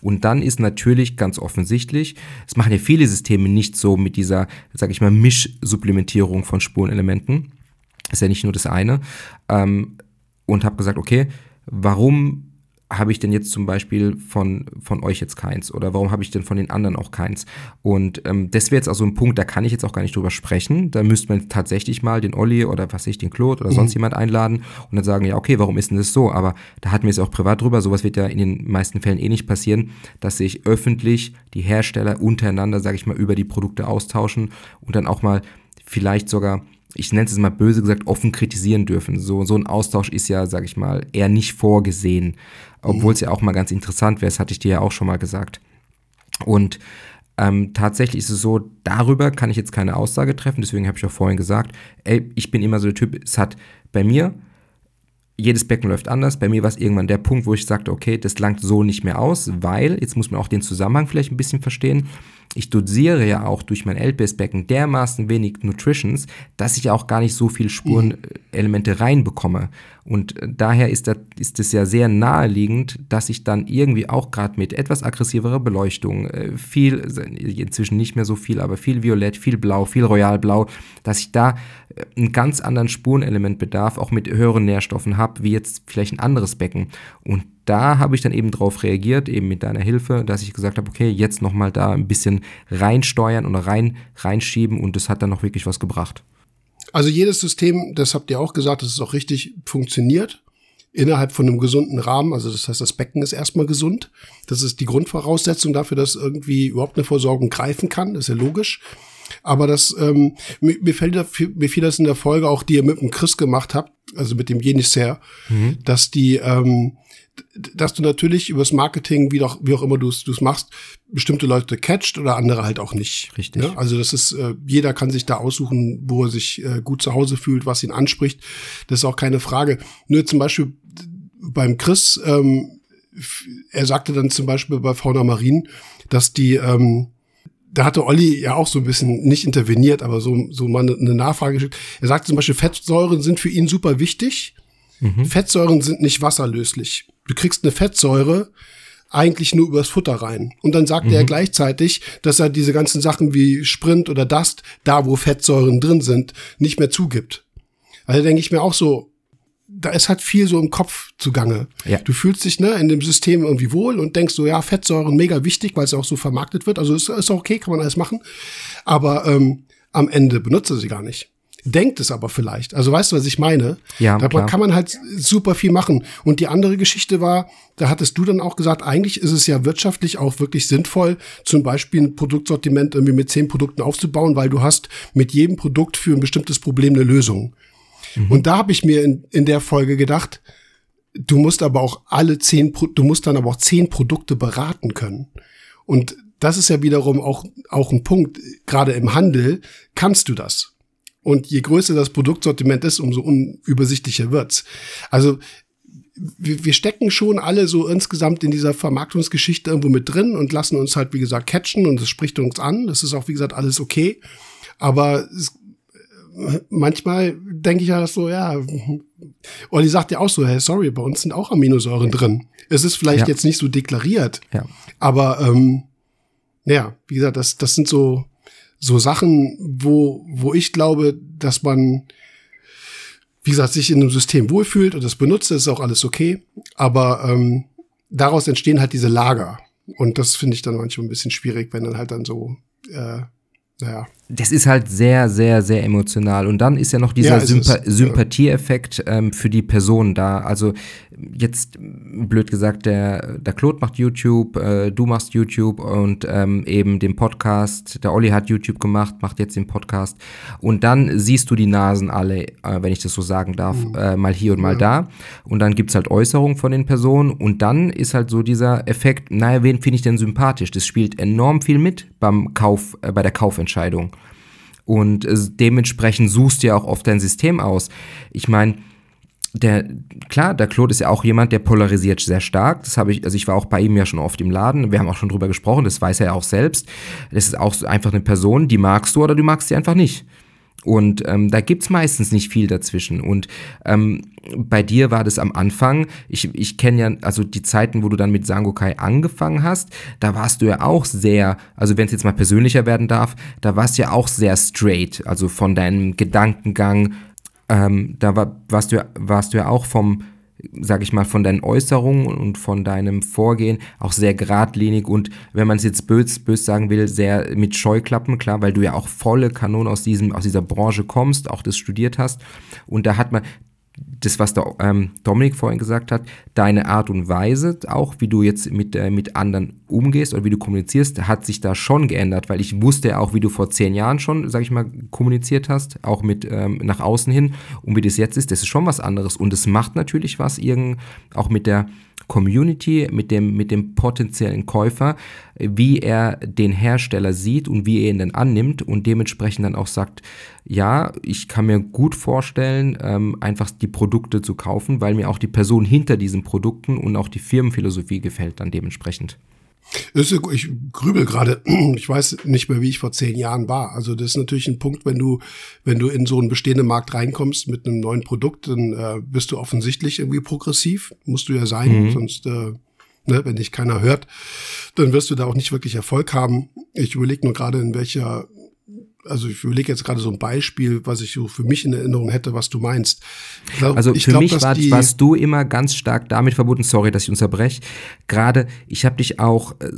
Und dann ist natürlich ganz offensichtlich, es machen ja viele Systeme nicht so mit dieser, sage ich mal, Mischsupplementierung von Spurenelementen. Ist ja nicht nur das eine. Ähm, und habe gesagt, okay, warum habe ich denn jetzt zum Beispiel von, von euch jetzt keins? Oder warum habe ich denn von den anderen auch keins? Und ähm, das wäre jetzt also ein Punkt, da kann ich jetzt auch gar nicht drüber sprechen. Da müsste man tatsächlich mal den Olli oder was ich, den Claude oder sonst mhm. jemand einladen und dann sagen, ja, okay, warum ist denn das so? Aber da hatten wir es auch privat drüber. Sowas wird ja in den meisten Fällen eh nicht passieren, dass sich öffentlich die Hersteller untereinander, sage ich mal, über die Produkte austauschen und dann auch mal vielleicht sogar ich nenne es mal böse gesagt, offen kritisieren dürfen. So, so ein Austausch ist ja, sage ich mal, eher nicht vorgesehen. Obwohl es ja auch mal ganz interessant wäre, das hatte ich dir ja auch schon mal gesagt. Und ähm, tatsächlich ist es so, darüber kann ich jetzt keine Aussage treffen, deswegen habe ich auch vorhin gesagt, ey, ich bin immer so der Typ, es hat bei mir, jedes Becken läuft anders. Bei mir war es irgendwann der Punkt, wo ich sagte, okay, das langt so nicht mehr aus, weil, jetzt muss man auch den Zusammenhang vielleicht ein bisschen verstehen, ich dosiere ja auch durch mein LPS-Becken dermaßen wenig Nutritions, dass ich auch gar nicht so viel Spurenelemente reinbekomme. Und daher ist das, ist es ja sehr naheliegend, dass ich dann irgendwie auch gerade mit etwas aggressiverer Beleuchtung, äh, viel, inzwischen nicht mehr so viel, aber viel Violett, viel Blau, viel Royalblau, dass ich da äh, einen ganz anderen Spurenelementbedarf auch mit höheren Nährstoffen habe, wie jetzt vielleicht ein anderes Becken. Und da habe ich dann eben drauf reagiert, eben mit deiner Hilfe, dass ich gesagt habe, okay, jetzt nochmal da ein bisschen reinsteuern und rein, reinschieben und das hat dann noch wirklich was gebracht. Also jedes System, das habt ihr auch gesagt, dass es auch richtig funktioniert, innerhalb von einem gesunden Rahmen. Also das heißt, das Becken ist erstmal gesund. Das ist die Grundvoraussetzung dafür, dass irgendwie überhaupt eine Versorgung greifen kann. Das ist ja logisch. Aber das, ähm, mir, mir, fällt, mir fiel das in der Folge auch, die ihr mit dem Chris gemacht habt, also mit dem Jenisser, mhm. dass die, ähm, dass du natürlich übers Marketing, wie, doch, wie auch immer du es machst, bestimmte Leute catcht oder andere halt auch nicht. Richtig. Ja? Also das ist, äh, jeder kann sich da aussuchen, wo er sich äh, gut zu Hause fühlt, was ihn anspricht. Das ist auch keine Frage. Nur zum Beispiel beim Chris, ähm, er sagte dann zum Beispiel bei Fauna Marin, dass die, ähm, da hatte Olli ja auch so ein bisschen nicht interveniert, aber so, so mal eine Nachfrage geschickt. Er sagte zum Beispiel, Fettsäuren sind für ihn super wichtig. Mhm. Fettsäuren sind nicht wasserlöslich. Du kriegst eine Fettsäure eigentlich nur übers Futter rein. Und dann sagte mhm. er gleichzeitig, dass er diese ganzen Sachen wie Sprint oder Dust, da wo Fettsäuren drin sind, nicht mehr zugibt. Also denke ich mir auch so, da ist halt viel so im Kopf zugange. Ja. Du fühlst dich ne, in dem System irgendwie wohl und denkst so, ja, Fettsäuren mega wichtig, weil es auch so vermarktet wird. Also ist, ist auch okay, kann man alles machen. Aber ähm, am Ende benutze sie gar nicht. Denkt es aber vielleicht. Also weißt du, was ich meine? Ja, da klar. kann man halt super viel machen. Und die andere Geschichte war, da hattest du dann auch gesagt, eigentlich ist es ja wirtschaftlich auch wirklich sinnvoll, zum Beispiel ein Produktsortiment irgendwie mit zehn Produkten aufzubauen, weil du hast mit jedem Produkt für ein bestimmtes Problem eine Lösung. Mhm. Und da habe ich mir in, in der Folge gedacht, du musst aber auch alle zehn, du musst dann aber auch zehn Produkte beraten können. Und das ist ja wiederum auch, auch ein Punkt, gerade im Handel kannst du das. Und je größer das Produktsortiment ist, umso unübersichtlicher wird's. Also wir, wir stecken schon alle so insgesamt in dieser Vermarktungsgeschichte irgendwo mit drin und lassen uns halt, wie gesagt, catchen und es spricht uns an. Das ist auch, wie gesagt, alles okay. Aber es manchmal denke ich ja so, ja, Olli sagt ja auch so, hey, sorry, bei uns sind auch Aminosäuren drin. Es ist vielleicht ja. jetzt nicht so deklariert, ja. aber ähm, ja, wie gesagt, das, das sind so, so Sachen, wo, wo ich glaube, dass man, wie gesagt, sich in einem System wohlfühlt und das benutzt, ist auch alles okay. Aber ähm, daraus entstehen halt diese Lager. Und das finde ich dann manchmal ein bisschen schwierig, wenn dann halt dann so, äh, naja, das ist halt sehr, sehr, sehr emotional. Und dann ist ja noch dieser ja, Sympa Sympathieeffekt ähm, für die Person da. Also jetzt, blöd gesagt, der, der Claude macht YouTube, äh, du machst YouTube und ähm, eben den Podcast. Der Olli hat YouTube gemacht, macht jetzt den Podcast. Und dann siehst du die Nasen alle, äh, wenn ich das so sagen darf, mhm. äh, mal hier und mal ja. da. Und dann gibt's halt Äußerungen von den Personen. Und dann ist halt so dieser Effekt, naja, wen finde ich denn sympathisch? Das spielt enorm viel mit beim Kauf, äh, bei der Kaufentscheidung. Und äh, dementsprechend suchst du ja auch oft dein System aus. Ich meine, der, klar, der Claude ist ja auch jemand, der polarisiert sehr stark. Das habe ich, also ich war auch bei ihm ja schon oft im Laden. Wir haben auch schon drüber gesprochen, das weiß er ja auch selbst. Das ist auch einfach eine Person, die magst du oder du magst sie einfach nicht. Und ähm, da gibt's meistens nicht viel dazwischen. Und ähm, bei dir war das am Anfang, ich, ich kenne ja, also die Zeiten, wo du dann mit Sangokai angefangen hast, da warst du ja auch sehr, also wenn es jetzt mal persönlicher werden darf, da warst du ja auch sehr straight, also von deinem Gedankengang, ähm, da war, warst, du, warst du ja auch vom sag ich mal, von deinen Äußerungen und von deinem Vorgehen auch sehr geradlinig und, wenn man es jetzt bös, bös sagen will, sehr mit Scheuklappen, klar, weil du ja auch volle Kanone aus, diesem, aus dieser Branche kommst, auch das studiert hast. Und da hat man, das, was der ähm, Dominik vorhin gesagt hat, deine Art und Weise, auch wie du jetzt mit, äh, mit anderen umgehst oder wie du kommunizierst, hat sich da schon geändert, weil ich wusste ja auch, wie du vor zehn Jahren schon, sag ich mal, kommuniziert hast, auch mit ähm, nach außen hin und wie das jetzt ist, das ist schon was anderes und es macht natürlich was, irgend, auch mit der Community, mit dem, mit dem potenziellen Käufer, wie er den Hersteller sieht und wie er ihn dann annimmt und dementsprechend dann auch sagt, ja, ich kann mir gut vorstellen, ähm, einfach die Produkte zu kaufen, weil mir auch die Person hinter diesen Produkten und auch die Firmenphilosophie gefällt dann dementsprechend. Ich grübel gerade. Ich weiß nicht mehr, wie ich vor zehn Jahren war. Also das ist natürlich ein Punkt, wenn du, wenn du in so einen bestehenden Markt reinkommst mit einem neuen Produkt, dann äh, bist du offensichtlich irgendwie progressiv. Musst du ja sein, mhm. sonst, äh, ne, wenn dich keiner hört, dann wirst du da auch nicht wirklich Erfolg haben. Ich überlege nur gerade, in welcher also ich überlege jetzt gerade so ein Beispiel, was ich so für mich in Erinnerung hätte, was du meinst. Glaub, also für glaub, mich war, warst du immer ganz stark damit verbunden, sorry, dass ich unterbreche, gerade ich habe dich auch äh,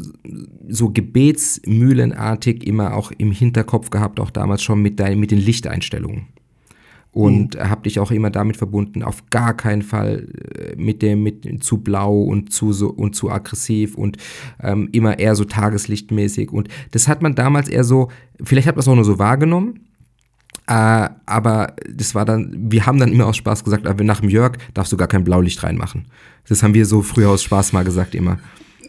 so gebetsmühlenartig immer auch im Hinterkopf gehabt, auch damals schon mit, dein, mit den Lichteinstellungen. Und mhm. habe dich auch immer damit verbunden, auf gar keinen Fall äh, mit dem mit zu blau und zu so und zu aggressiv und ähm, immer eher so tageslichtmäßig und das hat man damals eher so, vielleicht hat man es auch nur so wahrgenommen, äh, aber das war dann, wir haben dann immer aus Spaß gesagt, aber nach dem Jörg darfst du gar kein Blaulicht reinmachen. Das haben wir so früher aus Spaß mal gesagt immer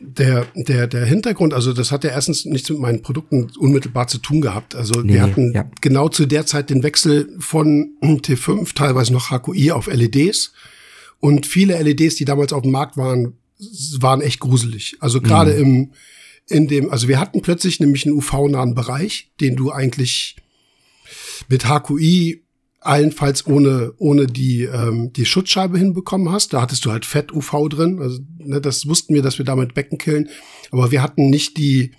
der, der, der Hintergrund, also das hat ja erstens nichts mit meinen Produkten unmittelbar zu tun gehabt. Also nee, wir hatten ja. genau zu der Zeit den Wechsel von T5, teilweise noch HQI auf LEDs. Und viele LEDs, die damals auf dem Markt waren, waren echt gruselig. Also gerade mhm. im, in dem, also wir hatten plötzlich nämlich einen UV-nahen Bereich, den du eigentlich mit HQI allenfalls ohne, ohne die, ähm, die Schutzscheibe hinbekommen hast. Da hattest du halt Fett-UV drin. Also, ne, das wussten wir, dass wir damit Becken killen. Aber wir hatten nicht die,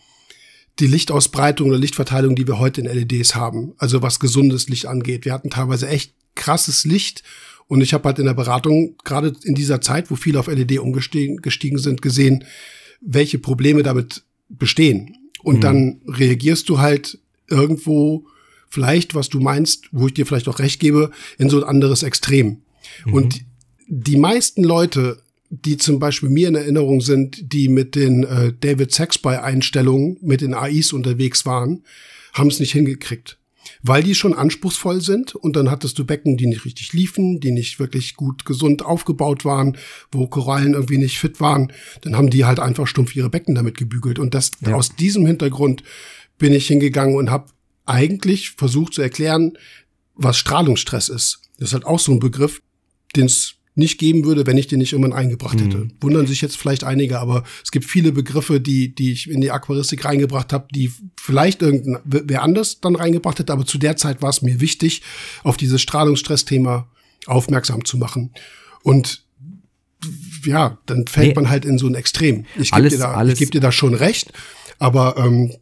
die Lichtausbreitung oder Lichtverteilung, die wir heute in LEDs haben. Also was gesundes Licht angeht. Wir hatten teilweise echt krasses Licht. Und ich habe halt in der Beratung, gerade in dieser Zeit, wo viele auf LED umgestiegen gestiegen sind, gesehen, welche Probleme damit bestehen. Und mhm. dann reagierst du halt irgendwo vielleicht, was du meinst, wo ich dir vielleicht auch recht gebe, in so ein anderes Extrem. Mhm. Und die meisten Leute, die zum Beispiel mir in Erinnerung sind, die mit den äh, David Sachs-Einstellungen, mit den AIs unterwegs waren, haben es nicht hingekriegt. Weil die schon anspruchsvoll sind und dann hattest du Becken, die nicht richtig liefen, die nicht wirklich gut gesund aufgebaut waren, wo Korallen irgendwie nicht fit waren, dann haben die halt einfach stumpf ihre Becken damit gebügelt. Und das ja. aus diesem Hintergrund bin ich hingegangen und habe eigentlich versucht zu erklären, was Strahlungsstress ist. Das ist halt auch so ein Begriff, den es nicht geben würde, wenn ich den nicht irgendwann eingebracht hätte. Mhm. Wundern sich jetzt vielleicht einige, aber es gibt viele Begriffe, die, die ich in die Aquaristik reingebracht habe, die vielleicht irgendein wer anders dann reingebracht hätte, aber zu der Zeit war es mir wichtig, auf dieses Strahlungsstress-Thema aufmerksam zu machen. Und ja, dann fällt nee. man halt in so ein Extrem. Ich gebe dir, da, ich geb dir da schon recht, aber ähm,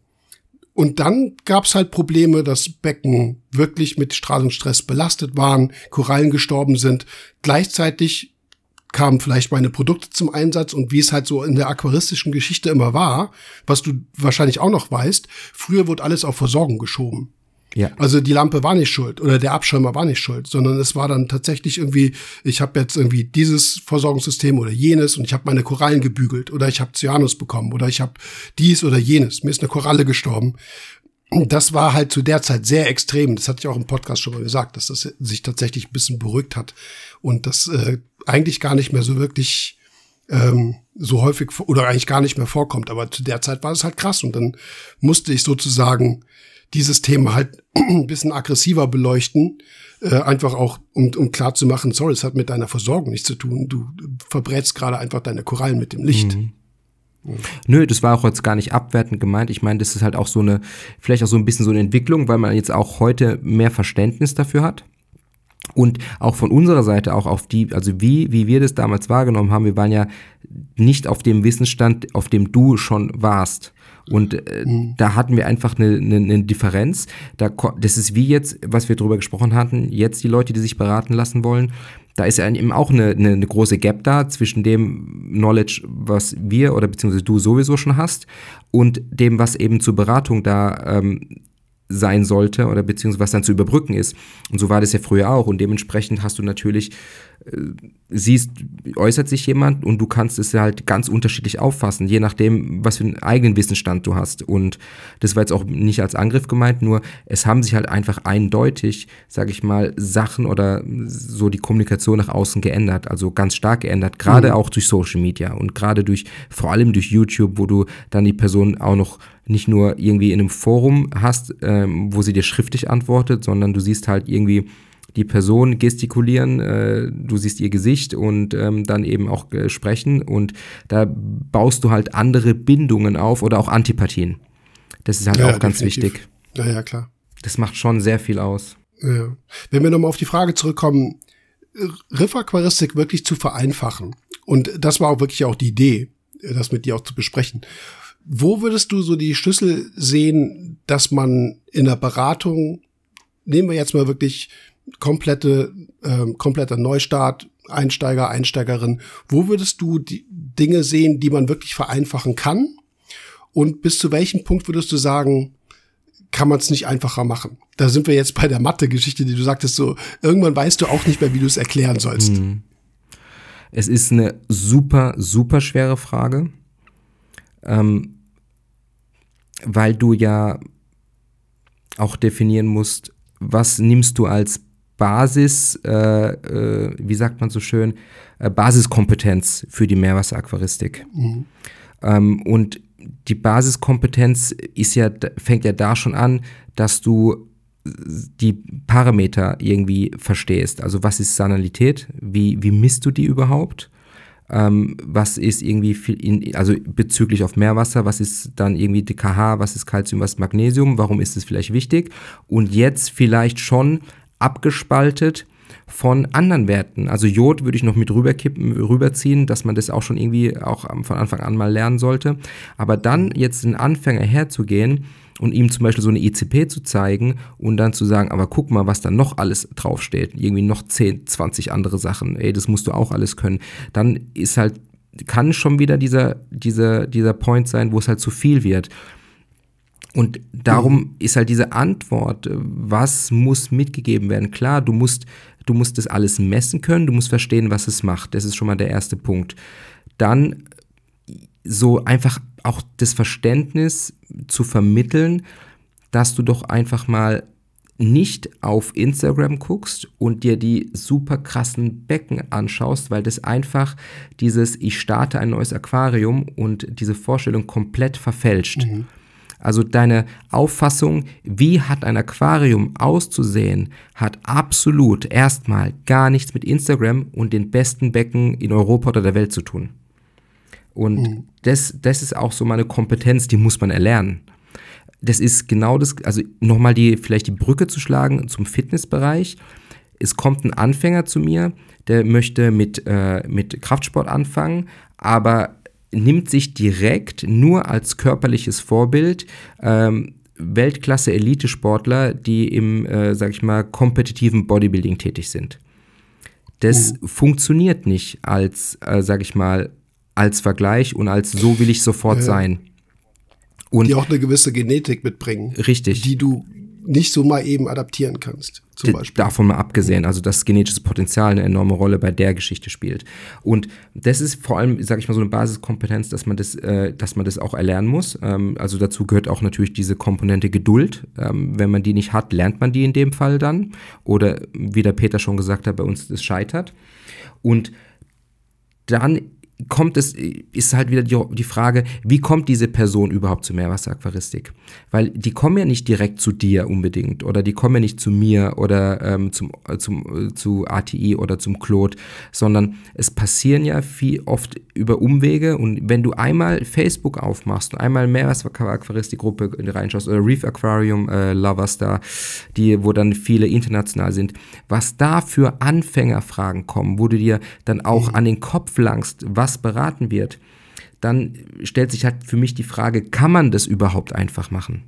und dann gab's halt Probleme, dass Becken wirklich mit Strahlungsstress belastet waren, Korallen gestorben sind. Gleichzeitig kamen vielleicht meine Produkte zum Einsatz und wie es halt so in der aquaristischen Geschichte immer war, was du wahrscheinlich auch noch weißt, früher wurde alles auf Versorgung geschoben. Ja. Also die Lampe war nicht schuld oder der Abschirmer war nicht schuld, sondern es war dann tatsächlich irgendwie, ich habe jetzt irgendwie dieses Versorgungssystem oder jenes und ich habe meine Korallen gebügelt oder ich habe Cyanus bekommen oder ich habe dies oder jenes. Mir ist eine Koralle gestorben. Das war halt zu der Zeit sehr extrem. Das hatte ich auch im Podcast schon mal gesagt, dass das sich tatsächlich ein bisschen beruhigt hat und das äh, eigentlich gar nicht mehr so wirklich ähm, so häufig oder eigentlich gar nicht mehr vorkommt. Aber zu der Zeit war es halt krass und dann musste ich sozusagen dieses Thema halt ein bisschen aggressiver beleuchten, äh, einfach auch, um, um klar zu machen, sorry, es hat mit deiner Versorgung nichts zu tun. Du verbrätst gerade einfach deine Korallen mit dem Licht. Mhm. Nö, das war auch jetzt gar nicht abwertend gemeint. Ich meine, das ist halt auch so eine, vielleicht auch so ein bisschen so eine Entwicklung, weil man jetzt auch heute mehr Verständnis dafür hat. Und auch von unserer Seite, auch auf die, also wie, wie wir das damals wahrgenommen haben, wir waren ja nicht auf dem Wissensstand, auf dem du schon warst. Und äh, mhm. da hatten wir einfach eine, eine, eine Differenz. Da, das ist wie jetzt, was wir drüber gesprochen hatten, jetzt die Leute, die sich beraten lassen wollen. Da ist ja eben auch eine, eine, eine große Gap da zwischen dem Knowledge, was wir oder beziehungsweise du sowieso schon hast, und dem, was eben zur Beratung da ähm, sein sollte oder beziehungsweise was dann zu überbrücken ist. Und so war das ja früher auch. Und dementsprechend hast du natürlich siehst, äußert sich jemand und du kannst es halt ganz unterschiedlich auffassen, je nachdem, was für einen eigenen Wissensstand du hast. Und das war jetzt auch nicht als Angriff gemeint, nur es haben sich halt einfach eindeutig, sage ich mal, Sachen oder so die Kommunikation nach außen geändert, also ganz stark geändert, gerade mhm. auch durch Social Media und gerade durch, vor allem durch YouTube, wo du dann die Person auch noch nicht nur irgendwie in einem Forum hast, ähm, wo sie dir schriftlich antwortet, sondern du siehst halt irgendwie die Person gestikulieren, äh, du siehst ihr Gesicht und ähm, dann eben auch äh, sprechen und da baust du halt andere Bindungen auf oder auch Antipathien. Das ist halt ja, auch ganz definitiv. wichtig. Ja, ja, klar. Das macht schon sehr viel aus. Ja. Wenn wir nochmal auf die Frage zurückkommen, Riffaquaristik wirklich zu vereinfachen. Und das war auch wirklich auch die Idee, das mit dir auch zu besprechen. Wo würdest du so die Schlüssel sehen, dass man in der Beratung, nehmen wir jetzt mal wirklich komplette, äh, kompletter Neustart, Einsteiger, Einsteigerin. Wo würdest du die Dinge sehen, die man wirklich vereinfachen kann? Und bis zu welchem Punkt würdest du sagen, kann man es nicht einfacher machen. Da sind wir jetzt bei der Mathe-Geschichte, die du sagtest, so, irgendwann weißt du auch nicht mehr, wie du es erklären sollst. Mhm. Es ist eine super, super schwere Frage, ähm, weil du ja auch definieren musst, was nimmst du als Basis, äh, äh, wie sagt man so schön, äh, Basiskompetenz für die Meerwasseraquaristik. Mhm. Ähm, und die Basiskompetenz ist ja, fängt ja da schon an, dass du die Parameter irgendwie verstehst. Also was ist Sanalität? Wie, wie misst du die überhaupt? Ähm, was ist irgendwie, in, also bezüglich auf Meerwasser, was ist dann irgendwie DKH, was ist Calcium, was ist Magnesium, warum ist es vielleicht wichtig? Und jetzt vielleicht schon abgespaltet von anderen Werten. Also Jod würde ich noch mit rüberkippen, rüberziehen, dass man das auch schon irgendwie auch von Anfang an mal lernen sollte. Aber dann jetzt einen Anfänger herzugehen und ihm zum Beispiel so eine ICP zu zeigen und dann zu sagen, aber guck mal, was da noch alles draufsteht. Irgendwie noch 10, 20 andere Sachen. Ey, das musst du auch alles können. Dann ist halt, kann schon wieder dieser, dieser, dieser Point sein, wo es halt zu viel wird. Und darum ist halt diese Antwort, was muss mitgegeben werden? Klar, du musst, du musst das alles messen können, du musst verstehen, was es macht. Das ist schon mal der erste Punkt. Dann so einfach auch das Verständnis zu vermitteln, dass du doch einfach mal nicht auf Instagram guckst und dir die super krassen Becken anschaust, weil das einfach dieses ich starte ein neues Aquarium und diese Vorstellung komplett verfälscht. Mhm. Also deine Auffassung, wie hat ein Aquarium auszusehen, hat absolut erstmal gar nichts mit Instagram und den besten Becken in Europa oder der Welt zu tun. Und mhm. das, das ist auch so meine Kompetenz, die muss man erlernen. Das ist genau das, also nochmal die, vielleicht die Brücke zu schlagen zum Fitnessbereich. Es kommt ein Anfänger zu mir, der möchte mit, äh, mit Kraftsport anfangen, aber nimmt sich direkt nur als körperliches Vorbild ähm, Weltklasse-Elite-Sportler, die im, äh, sag ich mal, kompetitiven Bodybuilding tätig sind. Das mhm. funktioniert nicht als, äh, sag ich mal, als Vergleich und als so will ich sofort ja. sein. Und die auch eine gewisse Genetik mitbringen. Richtig. Die du nicht so mal eben adaptieren kannst. Zum Beispiel. Davon mal abgesehen, also dass genetisches Potenzial eine enorme Rolle bei der Geschichte spielt. Und das ist vor allem, sage ich mal, so eine Basiskompetenz, dass man das, äh, dass man das auch erlernen muss. Ähm, also dazu gehört auch natürlich diese Komponente Geduld. Ähm, wenn man die nicht hat, lernt man die in dem Fall dann. Oder wie der Peter schon gesagt hat, bei uns das scheitert. Und dann kommt es, ist halt wieder die, die, Frage, wie kommt diese Person überhaupt zur Meerwasseraquaristik? Weil die kommen ja nicht direkt zu dir unbedingt oder die kommen ja nicht zu mir oder ähm, zum, äh, zum, äh, zu ATI oder zum Claude, sondern es passieren ja viel oft über Umwege und wenn du einmal Facebook aufmachst und einmal Meerwasseraquaristik-Gruppe reinschaust oder Reef Aquarium äh, Lovers da, die, wo dann viele international sind, was da für Anfängerfragen kommen, wo du dir dann auch mhm. an den Kopf langst, was was beraten wird, dann stellt sich halt für mich die Frage, kann man das überhaupt einfach machen?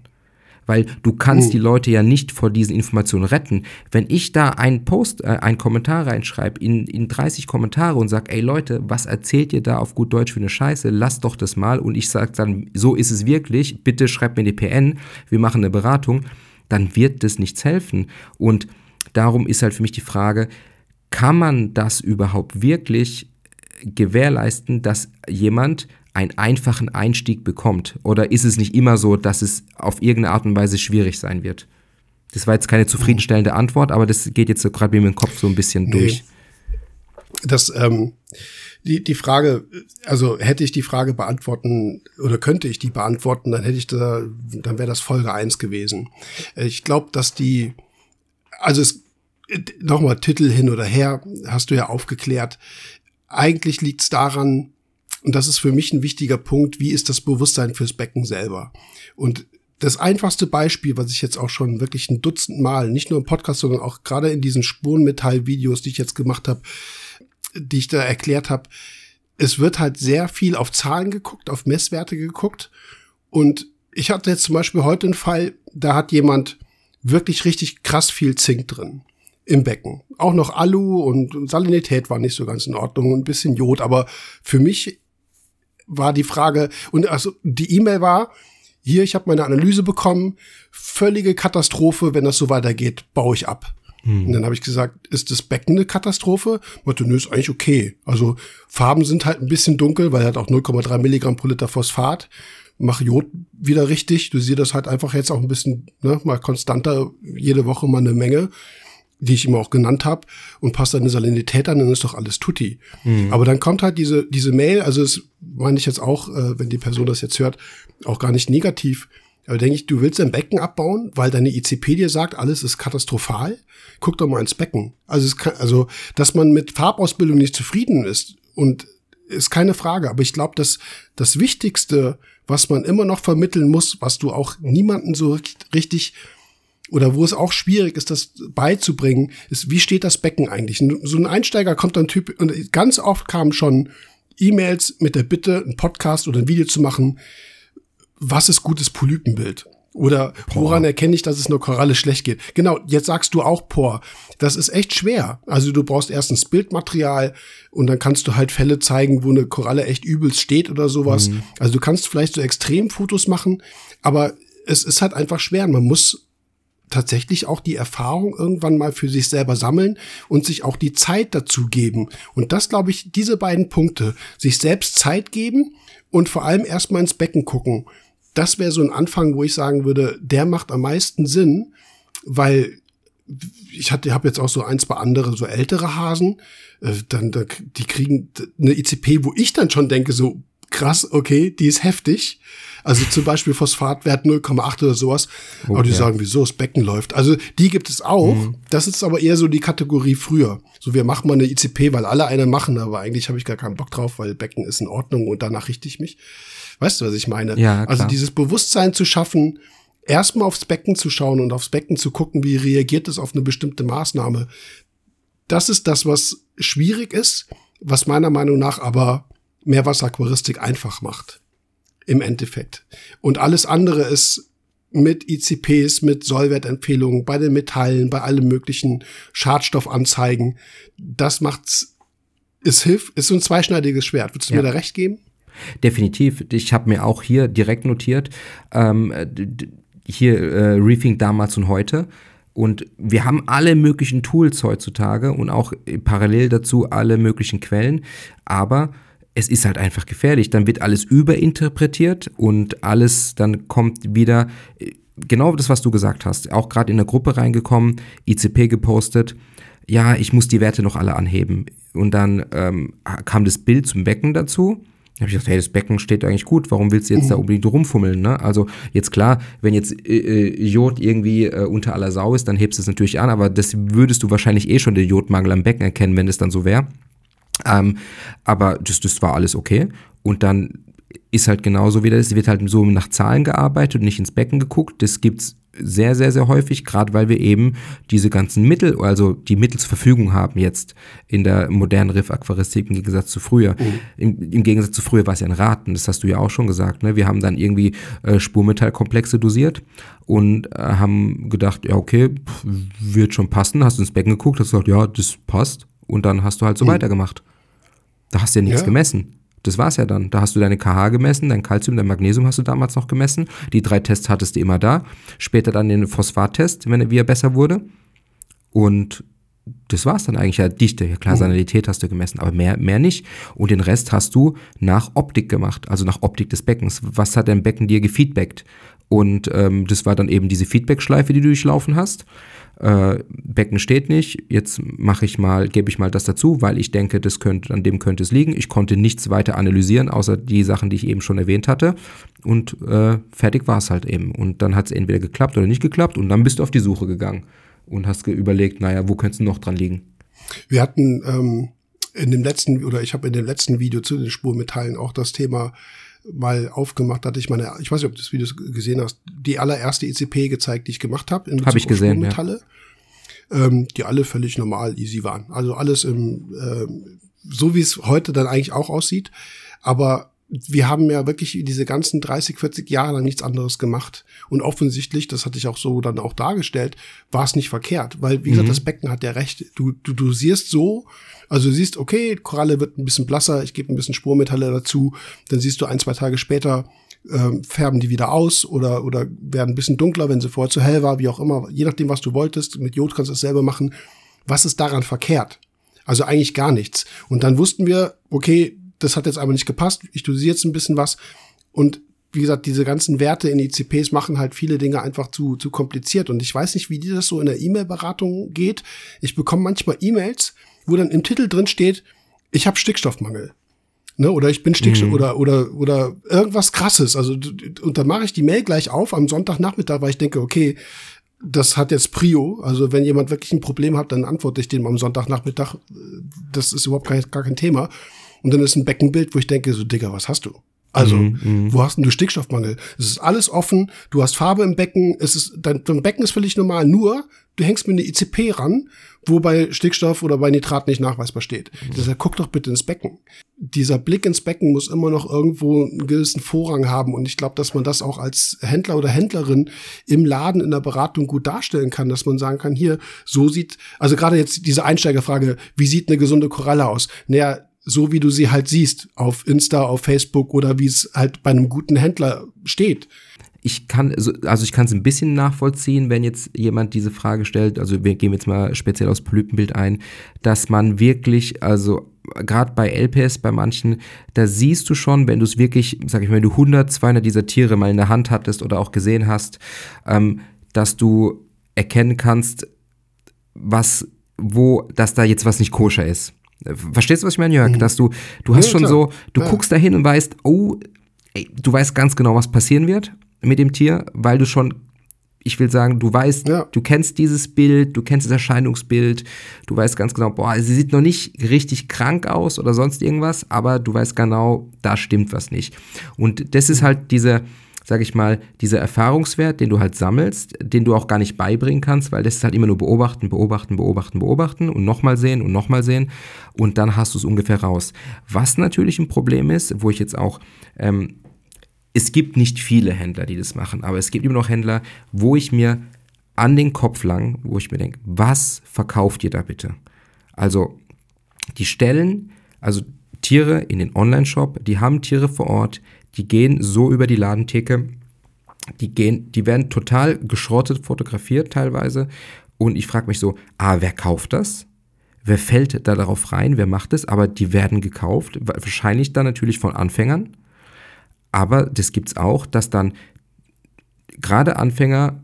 Weil du kannst oh. die Leute ja nicht vor diesen Informationen retten. Wenn ich da einen Post, äh, einen Kommentar reinschreibe, in, in 30 Kommentare und sage, ey Leute, was erzählt ihr da auf gut Deutsch für eine Scheiße? Lasst doch das mal. Und ich sage dann, so ist es wirklich, bitte schreibt mir die PN, wir machen eine Beratung, dann wird das nichts helfen. Und darum ist halt für mich die Frage, kann man das überhaupt wirklich gewährleisten, dass jemand einen einfachen Einstieg bekommt? Oder ist es nicht immer so, dass es auf irgendeine Art und Weise schwierig sein wird? Das war jetzt keine zufriedenstellende Antwort, aber das geht jetzt so gerade mir im Kopf so ein bisschen nee. durch. Das, ähm, die, die Frage, also hätte ich die Frage beantworten oder könnte ich die beantworten, dann hätte ich da, dann wäre das Folge eins gewesen. Ich glaube, dass die, also es, nochmal Titel hin oder her, hast du ja aufgeklärt eigentlich liegt es daran, und das ist für mich ein wichtiger Punkt, wie ist das Bewusstsein fürs Becken selber? Und das einfachste Beispiel, was ich jetzt auch schon wirklich ein Dutzend Mal, nicht nur im Podcast, sondern auch gerade in diesen Spurenmetall-Videos, die ich jetzt gemacht habe, die ich da erklärt habe, es wird halt sehr viel auf Zahlen geguckt, auf Messwerte geguckt. Und ich hatte jetzt zum Beispiel heute einen Fall, da hat jemand wirklich richtig krass viel Zink drin im Becken. Auch noch Alu und Salinität war nicht so ganz in Ordnung, ein bisschen Jod, aber für mich war die Frage, und also die E-Mail war, hier, ich habe meine Analyse bekommen, völlige Katastrophe, wenn das so weitergeht, baue ich ab. Hm. Und dann habe ich gesagt, ist das Becken eine Katastrophe? Meinte, nö, ist eigentlich okay. Also Farben sind halt ein bisschen dunkel, weil er hat auch 0,3 Milligramm pro Liter Phosphat. Mach Jod wieder richtig. Du siehst das halt einfach jetzt auch ein bisschen, ne, mal konstanter, jede Woche mal eine Menge die ich immer auch genannt habe, und passt eine Salinität an, dann ist doch alles tutti. Mhm. Aber dann kommt halt diese, diese Mail, also das meine ich jetzt auch, äh, wenn die Person das jetzt hört, auch gar nicht negativ. Aber denke ich, du willst dein Becken abbauen, weil deine ICP dir sagt, alles ist katastrophal. Guck doch mal ins Becken. Also, es kann, also dass man mit Farbausbildung nicht zufrieden ist und ist keine Frage. Aber ich glaube, dass das Wichtigste, was man immer noch vermitteln muss, was du auch niemanden so richtig oder wo es auch schwierig ist, das beizubringen, ist, wie steht das Becken eigentlich? So ein Einsteiger kommt dann Typ, und ganz oft kamen schon E-Mails mit der Bitte, einen Podcast oder ein Video zu machen, was ist gutes Polypenbild? Oder woran erkenne ich, dass es einer Koralle schlecht geht? Genau, jetzt sagst du auch Por. Das ist echt schwer. Also du brauchst erstens Bildmaterial und dann kannst du halt Fälle zeigen, wo eine Koralle echt übelst steht oder sowas. Mhm. Also du kannst vielleicht so Extremfotos machen, aber es ist halt einfach schwer. Man muss tatsächlich auch die Erfahrung irgendwann mal für sich selber sammeln und sich auch die Zeit dazu geben. Und das, glaube ich, diese beiden Punkte, sich selbst Zeit geben und vor allem erstmal ins Becken gucken. Das wäre so ein Anfang, wo ich sagen würde, der macht am meisten Sinn, weil ich hatte, habe jetzt auch so ein, zwei andere, so ältere Hasen, äh, dann, da, die kriegen eine ICP, wo ich dann schon denke, so krass, okay, die ist heftig. Also zum Beispiel Phosphatwert 0,8 oder sowas. Okay. Aber die sagen, wieso das Becken läuft. Also die gibt es auch. Mhm. Das ist aber eher so die Kategorie früher. So, wir machen mal eine ICP, weil alle eine machen, aber eigentlich habe ich gar keinen Bock drauf, weil Becken ist in Ordnung und danach richte ich mich. Weißt du, was ich meine? Ja, klar. Also dieses Bewusstsein zu schaffen, erstmal aufs Becken zu schauen und aufs Becken zu gucken, wie reagiert es auf eine bestimmte Maßnahme. Das ist das, was schwierig ist, was meiner Meinung nach aber Meerwasseraquaristik einfach macht im Endeffekt. Und alles andere ist mit ICPs, mit Sollwertempfehlungen, bei den Metallen, bei allem möglichen Schadstoffanzeigen. Das macht's, es hilft, ist so ein zweischneidiges Schwert. Würdest du ja. mir da recht geben? Definitiv. Ich habe mir auch hier direkt notiert, ähm, hier äh, Reefing damals und heute. Und wir haben alle möglichen Tools heutzutage und auch parallel dazu alle möglichen Quellen. Aber es ist halt einfach gefährlich. Dann wird alles überinterpretiert und alles, dann kommt wieder genau das, was du gesagt hast. Auch gerade in der Gruppe reingekommen, ICP gepostet. Ja, ich muss die Werte noch alle anheben. Und dann ähm, kam das Bild zum Becken dazu. Da habe ich gedacht, hey, das Becken steht eigentlich gut, warum willst du jetzt da unbedingt rumfummeln? Ne? Also jetzt klar, wenn jetzt äh, äh, Jod irgendwie äh, unter aller Sau ist, dann hebst du es natürlich an, aber das würdest du wahrscheinlich eh schon den Jodmangel am Becken erkennen, wenn es dann so wäre. Ähm, aber das, das war alles okay. Und dann ist halt genauso wieder, es wird halt so nach Zahlen gearbeitet und nicht ins Becken geguckt. Das gibt's sehr, sehr, sehr häufig, gerade weil wir eben diese ganzen Mittel, also die Mittel zur Verfügung haben jetzt in der modernen Riff-Aquaristik im Gegensatz zu früher. Mhm. Im, Im, Gegensatz zu früher war es ja ein Raten, das hast du ja auch schon gesagt. Ne? Wir haben dann irgendwie äh, Spurmetallkomplexe dosiert und äh, haben gedacht, ja, okay, pff, wird schon passen. Hast du ins Becken geguckt, hast gesagt, ja, das passt. Und dann hast du halt so mhm. weitergemacht. Da hast du ja nichts ja. gemessen. Das war's ja dann. Da hast du deine KH gemessen, dein Calcium, dein Magnesium hast du damals noch gemessen. Die drei Tests hattest du immer da. Später dann den Phosphattest, wenn er wieder besser wurde. Und das war's dann eigentlich. Ja, Dichte, ja klar, mhm. Sanität hast du gemessen, aber mehr, mehr nicht. Und den Rest hast du nach Optik gemacht, also nach Optik des Beckens. Was hat dein Becken dir gefeedbackt? Und ähm, das war dann eben diese Feedback-Schleife, die du durchlaufen hast äh, Becken steht nicht, jetzt mache ich mal, gebe ich mal das dazu, weil ich denke, das könnte, an dem könnte es liegen. Ich konnte nichts weiter analysieren, außer die Sachen, die ich eben schon erwähnt hatte. Und äh, fertig war es halt eben. Und dann hat es entweder geklappt oder nicht geklappt und dann bist du auf die Suche gegangen und hast überlegt, naja, wo könnte es noch dran liegen? Wir hatten ähm, in dem letzten, oder ich habe in dem letzten Video zu den Spurmetallen auch das Thema mal aufgemacht, hatte ich meine, ich weiß nicht, ob du das Video gesehen hast, die allererste ECP gezeigt, die ich gemacht habe. Habe ich gesehen, ja. Ähm, die alle völlig normal easy waren. Also alles im, ähm, so wie es heute dann eigentlich auch aussieht. Aber wir haben ja wirklich diese ganzen 30, 40 Jahre lang nichts anderes gemacht. Und offensichtlich, das hatte ich auch so dann auch dargestellt, war es nicht verkehrt. Weil, wie mhm. gesagt, das Becken hat ja recht. Du, du dosierst so, also du siehst, okay, Koralle wird ein bisschen blasser, ich gebe ein bisschen Spurmetalle dazu, dann siehst du ein, zwei Tage später, äh, färben die wieder aus oder, oder werden ein bisschen dunkler, wenn sie vorher zu hell war, wie auch immer, je nachdem, was du wolltest. Mit Jod kannst du es selber machen. Was ist daran verkehrt? Also eigentlich gar nichts. Und dann wussten wir, okay, das hat jetzt aber nicht gepasst, ich dosiere jetzt ein bisschen was. Und wie gesagt, diese ganzen Werte in ICPs machen halt viele Dinge einfach zu, zu kompliziert. Und ich weiß nicht, wie dir das so in der E-Mail-Beratung geht. Ich bekomme manchmal E-Mails, wo dann im Titel drin steht, ich habe Stickstoffmangel. Ne, oder ich bin Stickstoff mhm. oder oder oder irgendwas krasses. Also und dann mache ich die Mail gleich auf am Sonntagnachmittag, weil ich denke, okay, das hat jetzt Prio. Also wenn jemand wirklich ein Problem hat, dann antworte ich dem am Sonntagnachmittag. Das ist überhaupt gar, gar kein Thema. Und dann ist ein Beckenbild, wo ich denke, so Digga, was hast du? Also, mhm, mhm, wo hast denn du Stickstoffmangel? Es ist alles offen, du hast Farbe im Becken, es ist, dein, dein Becken ist völlig normal, nur du hängst mit einer ICP ran, wo bei Stickstoff oder bei Nitrat nicht nachweisbar steht. Mhm. Deshalb guck doch bitte ins Becken. Dieser Blick ins Becken muss immer noch irgendwo einen gewissen Vorrang haben und ich glaube, dass man das auch als Händler oder Händlerin im Laden in der Beratung gut darstellen kann, dass man sagen kann, hier, so sieht, also gerade jetzt diese Einsteigerfrage, wie sieht eine gesunde Koralle aus? Naja, so wie du sie halt siehst, auf Insta, auf Facebook oder wie es halt bei einem guten Händler steht. Ich kann, also ich kann es ein bisschen nachvollziehen, wenn jetzt jemand diese Frage stellt, also wir gehen jetzt mal speziell aus Polypenbild ein, dass man wirklich, also gerade bei LPS, bei manchen, da siehst du schon, wenn du es wirklich, sag ich mal, wenn du 100, 200 dieser Tiere mal in der Hand hattest oder auch gesehen hast, ähm, dass du erkennen kannst, was, wo, dass da jetzt was nicht koscher ist. Verstehst du, was ich meine, Jörg? Mhm. Dass du, du hast ja, schon klar. so, du ja. guckst da hin und weißt, oh, ey, du weißt ganz genau, was passieren wird mit dem Tier, weil du schon, ich will sagen, du weißt, ja. du kennst dieses Bild, du kennst das Erscheinungsbild, du weißt ganz genau, boah, sie sieht noch nicht richtig krank aus oder sonst irgendwas, aber du weißt genau, da stimmt was nicht. Und das ist halt diese, sag ich mal, dieser Erfahrungswert, den du halt sammelst, den du auch gar nicht beibringen kannst, weil das ist halt immer nur beobachten, beobachten, beobachten, beobachten und nochmal sehen und nochmal sehen und dann hast du es ungefähr raus. Was natürlich ein Problem ist, wo ich jetzt auch, ähm, es gibt nicht viele Händler, die das machen, aber es gibt immer noch Händler, wo ich mir an den Kopf lang, wo ich mir denke, was verkauft ihr da bitte? Also, die stellen, also Tiere in den Online-Shop, die haben Tiere vor Ort, die gehen so über die Ladentheke, die gehen, die werden total geschrottet fotografiert teilweise. Und ich frage mich so, ah, wer kauft das? Wer fällt da darauf rein? Wer macht es? Aber die werden gekauft, wahrscheinlich dann natürlich von Anfängern. Aber das gibt es auch, dass dann gerade Anfänger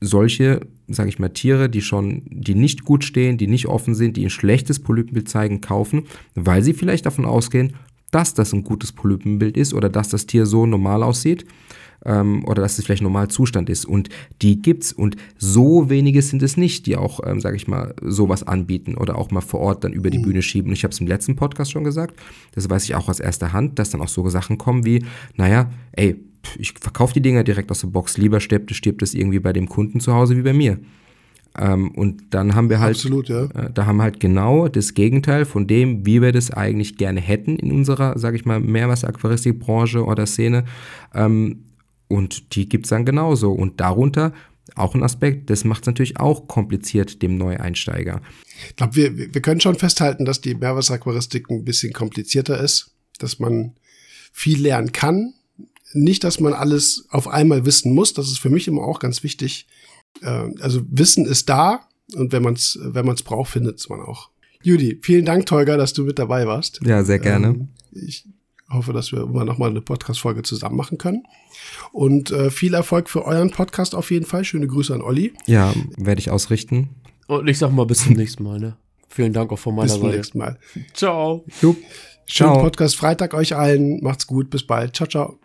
solche, sage ich mal, Tiere, die schon, die nicht gut stehen, die nicht offen sind, die ein schlechtes Polypenbild zeigen, kaufen, weil sie vielleicht davon ausgehen, dass das ein gutes Polypenbild ist oder dass das Tier so normal aussieht ähm, oder dass es vielleicht Normalzustand ist. Und die gibt's und so wenige sind es nicht, die auch, ähm, sage ich mal, sowas anbieten oder auch mal vor Ort dann über die mhm. Bühne schieben. ich habe es im letzten Podcast schon gesagt, das weiß ich auch aus erster Hand, dass dann auch so Sachen kommen wie, naja, ey, ich verkaufe die Dinger direkt aus der Box, lieber stirbt, stirbt es irgendwie bei dem Kunden zu Hause wie bei mir. Ähm, und dann haben wir halt, Absolut, ja. äh, da haben halt genau das Gegenteil von dem, wie wir das eigentlich gerne hätten in unserer, sage ich mal, Meerwasseraquaristikbranche oder Szene. Ähm, und die gibt es dann genauso. Und darunter auch ein Aspekt, das macht es natürlich auch kompliziert dem Neueinsteiger. Ich glaube, wir, wir können schon festhalten, dass die Meerwasseraquaristik ein bisschen komplizierter ist, dass man viel lernen kann. Nicht, dass man alles auf einmal wissen muss. Das ist für mich immer auch ganz wichtig, äh, also Wissen ist da und wenn man es wenn man's braucht, findet es man auch. Judy, vielen Dank, Tolga, dass du mit dabei warst. Ja, sehr gerne. Ähm, ich hoffe, dass wir immer noch mal eine Podcast-Folge zusammen machen können. Und äh, viel Erfolg für euren Podcast auf jeden Fall. Schöne Grüße an Olli. Ja, werde ich ausrichten. Und ich sag mal bis zum nächsten Mal. Ne? Vielen Dank auch von meiner Seite. Bis zum nächsten Mal. Ciao. Jupp. Schönen ciao. Podcast Freitag euch allen. Macht's gut. Bis bald. Ciao, ciao.